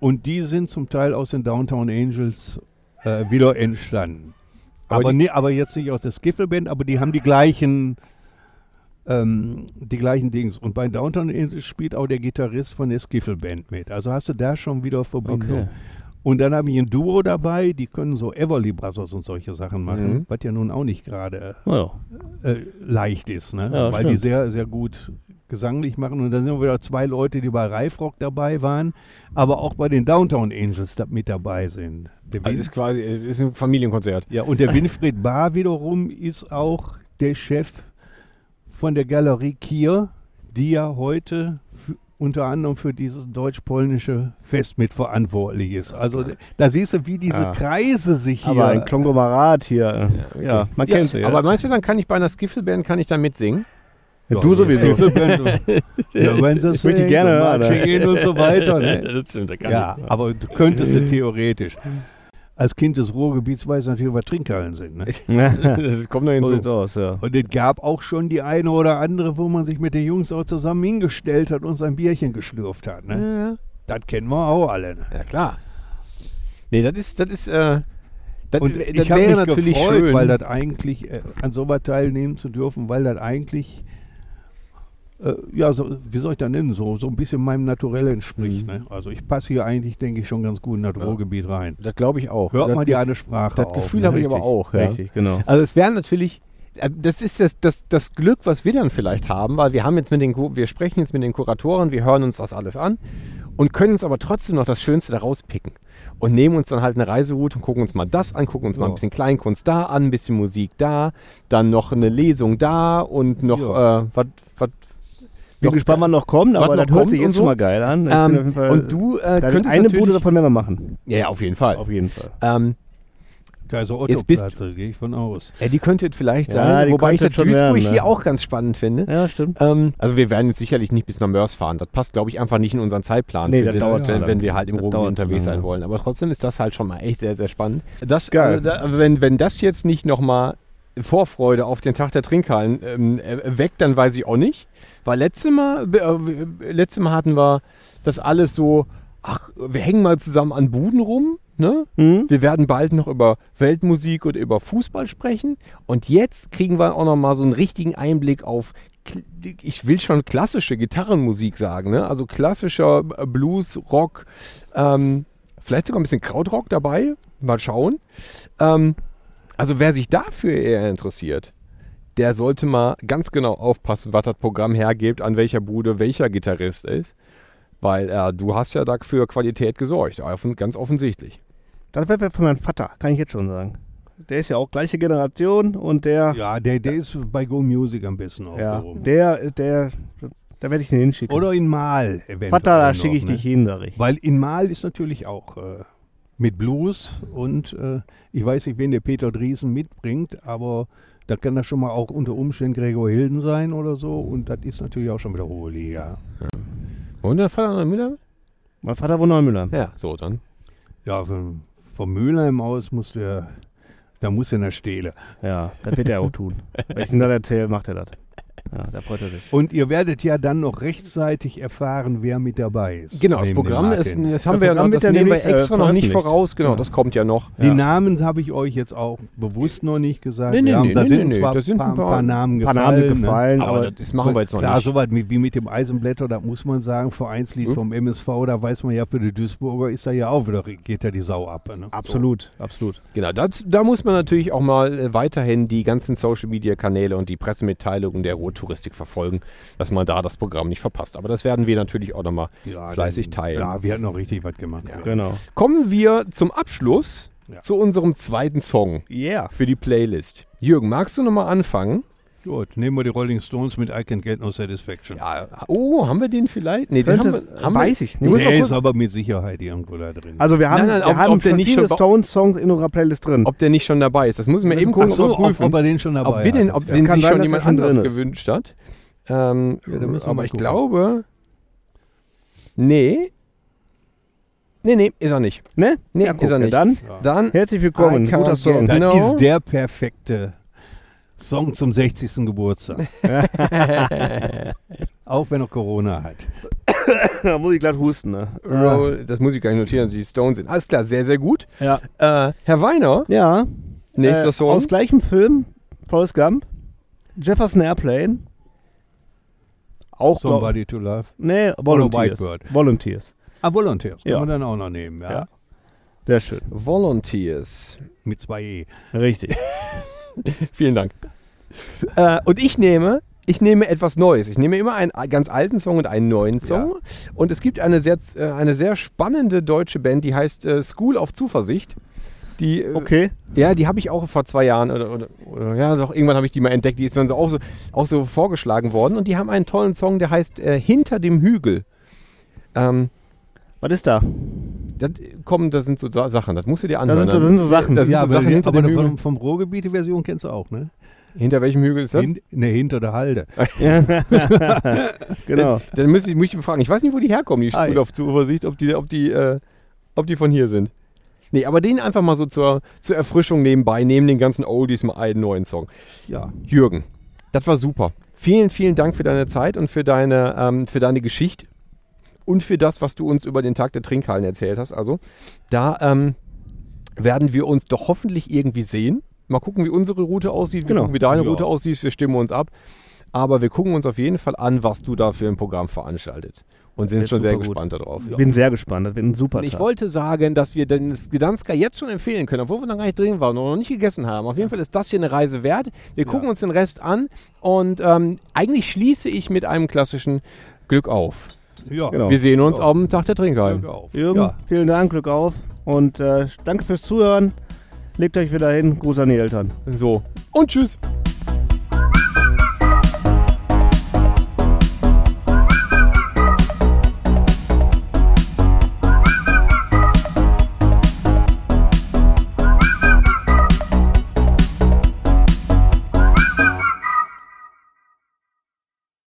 Und die sind zum Teil aus den Downtown Angels äh, wieder entstanden. Aber Aber, die- nee, aber jetzt nicht aus der Skiffle-Band, aber die haben die gleichen, ähm, die gleichen Dings. Und bei Downtown spielt auch der Gitarrist von der Skiffle-Band mit. Also hast du da schon wieder Verbindung. Okay. Und dann habe ich ein Duo dabei, die können so Everly Brothers und solche Sachen machen, Mhm. was ja nun auch nicht gerade Naja. äh, leicht ist, ne? Ja, weil die stimmt. sehr, sehr gut gesanglich machen. Und dann sind wieder zwei Leute, die bei Reifrock dabei waren, aber auch bei den Downtown Angels da mit dabei sind. Der Also Win- ist quasi ist ein Familienkonzert. ja, und der Winfried Bahr wiederum ist auch der Chef von der Galerie Kier, die ja heute unter anderem für dieses deutsch-polnische Fest mitverantwortlich ist. Also da siehst du, wie diese Ah. Kreise sich hier... Aber ein Konglomerat hier. äh, Ja, man Ja, kennt sie. Ja. Aber meinst du, dann kann ich bei einer Skiffle-Band kann ich da mitsingen? Ja, du sowieso. ja, wenn sie Ich die gerne hören, und so weiter. Ne? das stimmt, da kann Ja, aber du könntest du theoretisch. Als Kind des Ruhrgebiets weiß ich natürlich, was Trinkhallen sind. Ne? Das kommt noch so hinzu. sieht's aus, ja. Und es gab auch schon die eine oder andere, wo man sich mit den Jungs auch zusammen hingestellt hat und sein Bierchen geschlürft hat. Ne? Ja, Das kennen wir auch alle. Ne? ja, klar. Nee, das ist, das ist, äh, das, Und das ich habe wäre mich natürlich gefreut, schön. weil das eigentlich, äh, an sowas teilnehmen zu dürfen, weil das eigentlich, äh, ja, so, wie soll ich das nennen, so, so ein bisschen meinem Naturell entspricht. Mhm. Ne? Also ich passe hier eigentlich, denke ich, schon ganz gut in das Ruhrgebiet rein. das glaube ich auch. Hört das, mal die eine Sprache das auf. Gefühl ne? habe ich aber auch. Ja. Richtig, genau. Also es wäre natürlich, äh, das ist das, das, das Glück, was wir dann vielleicht haben, weil wir haben jetzt mit den, wir sprechen jetzt mit den Kuratoren, wir hören uns das alles an und können uns aber trotzdem noch das Schönste daraus picken. Und nehmen uns dann halt eine Reiseroute und gucken uns mal das an, gucken uns mal ein Ja. bisschen Kleinkunst da an, ein bisschen Musik da, dann noch eine Lesung da und noch Ja. äh, was Bin noch- gespannt, wann noch kommt, aber noch das hört sich jetzt so. schon mal geil an. Ähm, Fall- und du äh, könntest eine natürlich, Bude davon wir machen. ja, ja, auf jeden Fall. Auf jeden Fall. Ähm, bist- Otto-Platte, gehe ich von aus. ja, die könnte vielleicht Ja, sein, wobei ich das schon Duisburg werden, ne? hier auch ganz spannend finde. Ja, stimmt. Ähm, also wir werden jetzt sicherlich nicht bis nach Mörs fahren. Das passt, glaube ich, einfach nicht in unseren Zeitplan, Nee, das den- dauert wenn, wenn wir halt im Ruhrgebiet unterwegs sein wollen. Aber trotzdem ist das halt schon mal echt sehr, sehr spannend. Das, Geil. äh, da, wenn, wenn das jetzt nicht nochmal Vorfreude auf den Tag der Trinkhallen ähm, äh, weckt, dann weiß ich auch nicht. Weil letzte Mal, äh, letzte Mal hatten wir das alles so, ach, wir hängen mal zusammen an Buden rum, ne? Mhm. Wir werden bald noch über Weltmusik und über Fußball sprechen. Und jetzt kriegen wir auch noch mal so einen richtigen Einblick auf, ich will schon klassische Gitarrenmusik sagen, ne? Also klassischer äh, Blues, Rock, ähm, vielleicht sogar ein bisschen Krautrock dabei. Mal schauen. Ähm, also wer sich dafür eher interessiert, der sollte mal ganz genau aufpassen, was das Programm hergibt, an welcher Bude welcher Gitarrist ist. Weil äh, du hast ja dafür Qualität gesorgt, ganz offensichtlich. Das wäre für meinen Vater, kann ich jetzt schon sagen. Der ist ja auch gleiche Generation und der, Ja, der, der ist bei Go Music am besten ja, aufgehoben. der, der, da werde ich den hinschicken. Oder in Mal eventuell. Vater, da noch, schicke ich ne? dich hin, sag ich. Weil in Mal ist natürlich auch äh, mit Blues und äh, ich weiß nicht, wen der Peter Driesen mitbringt, aber da kann das schon mal auch unter Umständen Gregor Hilden sein oder so und das ist natürlich auch schon wieder hohe Liga. Und der Vater Müller? Mein Vater wohnt noch in Müller. Ja, so dann. Ja, vom, vom Mülheim aus muss der, da muss er in der Stele. Ja, das wird er auch tun. Wenn ich ihm das erzähle, macht er das. Ja, da freut er sich. Und ihr werdet ja dann noch rechtzeitig erfahren, wer mit dabei ist. Genau, das Programm ist, das haben Das wir ja noch, das ja nehmen wir extra noch nicht voraus. Genau, das kommt ja noch. Die Ja. Namen habe ich euch jetzt auch bewusst noch nicht gesagt. Nee, nee, Wir haben, nee, da nee, sind nee, zwar da sind ein ein paar, Namen Ein gefallen. paar Namen ne? gefallen, Aber, aber, das machen wir jetzt noch Klar, nicht. sowas wie, wie mit dem Eisenblätter, da muss man sagen, Vereinslied Hm? vom MSV, da weiß man ja, für die Duisburger ist da ja auch wieder, geht ja die Sau ab. Ne? absolut, absolut. Genau, das, da muss man natürlich auch mal äh, weiterhin die ganzen Social Media Kanäle und die Pressemitteilungen der Rot Radtouristik verfolgen, dass man da das Programm nicht verpasst. Aber das werden wir natürlich auch nochmal fleißig dann- teilen. Ja, wir hatten noch richtig was gemacht. Ja. Genau. Kommen wir zum Abschluss Ja. zu unserem zweiten Song Yeah. für die Playlist. Jürgen, magst du nochmal anfangen? Gut, nehmen wir die Rolling Stones mit I Can Get No Satisfaction. Ja, oh, haben wir den vielleicht? Nee, den haben wir, haben weiß ich nicht. Der ist aber mit Sicherheit irgendwo da drin. Also wir haben, Nein, nein, wir ob- haben ob der schon nicht viele Stones-Songs in unserer Playlist drin. ob der nicht schon dabei ist. Das müssen wir eben gucken, so, ob, überprüfen. ob er den schon dabei ob, wir den, ob Ja. den kann sich sein, schon jemand er schon anderes gewünscht hat. Ähm, Ja, aber ich gucken. glaube. Nee. Nee, nee, ist er nicht. ne? Nee, ja, ist er ja, nicht. Dann Dann herzlich willkommen, guter Song. Genau. ist der perfekte Song zum 60. Geburtstag. Auch wenn er Corona hat. da muss ich glatt husten. Ne? Roll, das muss ich gar nicht notieren, dass die Stones sind. Alles klar, sehr, sehr gut. Ja. Äh, Herr Weiner, Ja. nächster äh, Song. Aus gleichem Film, Forrest Gump, Jefferson Airplane. Auch glaub, Somebody to Love. Nee, Volunteers. Volunteers. Ah, Volunteers. Ja. Kann man dann auch noch nehmen, ja. Ja. Sehr schön. Volunteers. Mit zwei E. Richtig. Vielen Dank. Äh, und ich nehme, ich nehme etwas Neues. Ich nehme immer einen ganz alten Song und einen neuen Song. Und es gibt eine sehr, äh, eine sehr spannende deutsche Band, die heißt äh, School of Zuversicht. Die, äh, Okay. Ja, die habe ich auch vor zwei Jahren oder, oder, oder ja, doch, irgendwann habe ich die mal entdeckt. Die ist mir so auch, so auch so vorgeschlagen worden. Und die haben einen tollen Song, der heißt äh, Hinter dem Hügel. Ähm, Was ist da? Das, komm, das sind so Sa Sachen, das musst du dir Das anhören. sind, das sind so Sachen. Das sind Ja, so aber, Sachen hinter aber vom, vom Ruhrgebiet die Version kennst du auch, ne? Hinter welchem Hügel ist das? Hin, ne, hinter der Halde. genau. Dann müsste ich, muss ich fragen. Ich weiß nicht, wo die herkommen, die Ah, School ja. of Zuversicht, ob die, ob die, äh, ob die von hier sind. Nee, aber den einfach mal so zur, zur Erfrischung nebenbei, neben den ganzen Oldies mal einen neuen Song. Ja. Jürgen, das war super. Vielen, vielen Dank für deine Zeit und für deine, ähm, für deine Geschichte und für das, was du uns über den Tag der Trinkhallen erzählt hast. Also, da ähm, werden wir uns doch hoffentlich irgendwie sehen. Mal gucken, wie unsere Route aussieht, wir Genau. gucken, wie deine Ja. Route aussieht, wir stimmen uns ab. Aber wir gucken uns auf jeden Fall an, was du da für ein Programm veranstaltet. Und sind schon sehr gut. gespannt darauf. Bin sehr gespannt. Das wird ein super Und ich Tag. wollte sagen, dass wir den Gdanska jetzt schon empfehlen können, obwohl wir noch gar nicht drin waren und noch nicht gegessen haben. Auf jeden Fall ist das hier eine Reise wert. Wir gucken uns den Rest an und ähm, eigentlich schließe ich mit einem klassischen Glück auf. Ja. Genau. Wir sehen uns Ja. am Tag der Trinkhallen. Auf. Jürgen, Ja. vielen Dank, Glück auf. Und äh, danke fürs Zuhören. Legt euch wieder hin. Gruß an die Eltern. So. Und tschüss.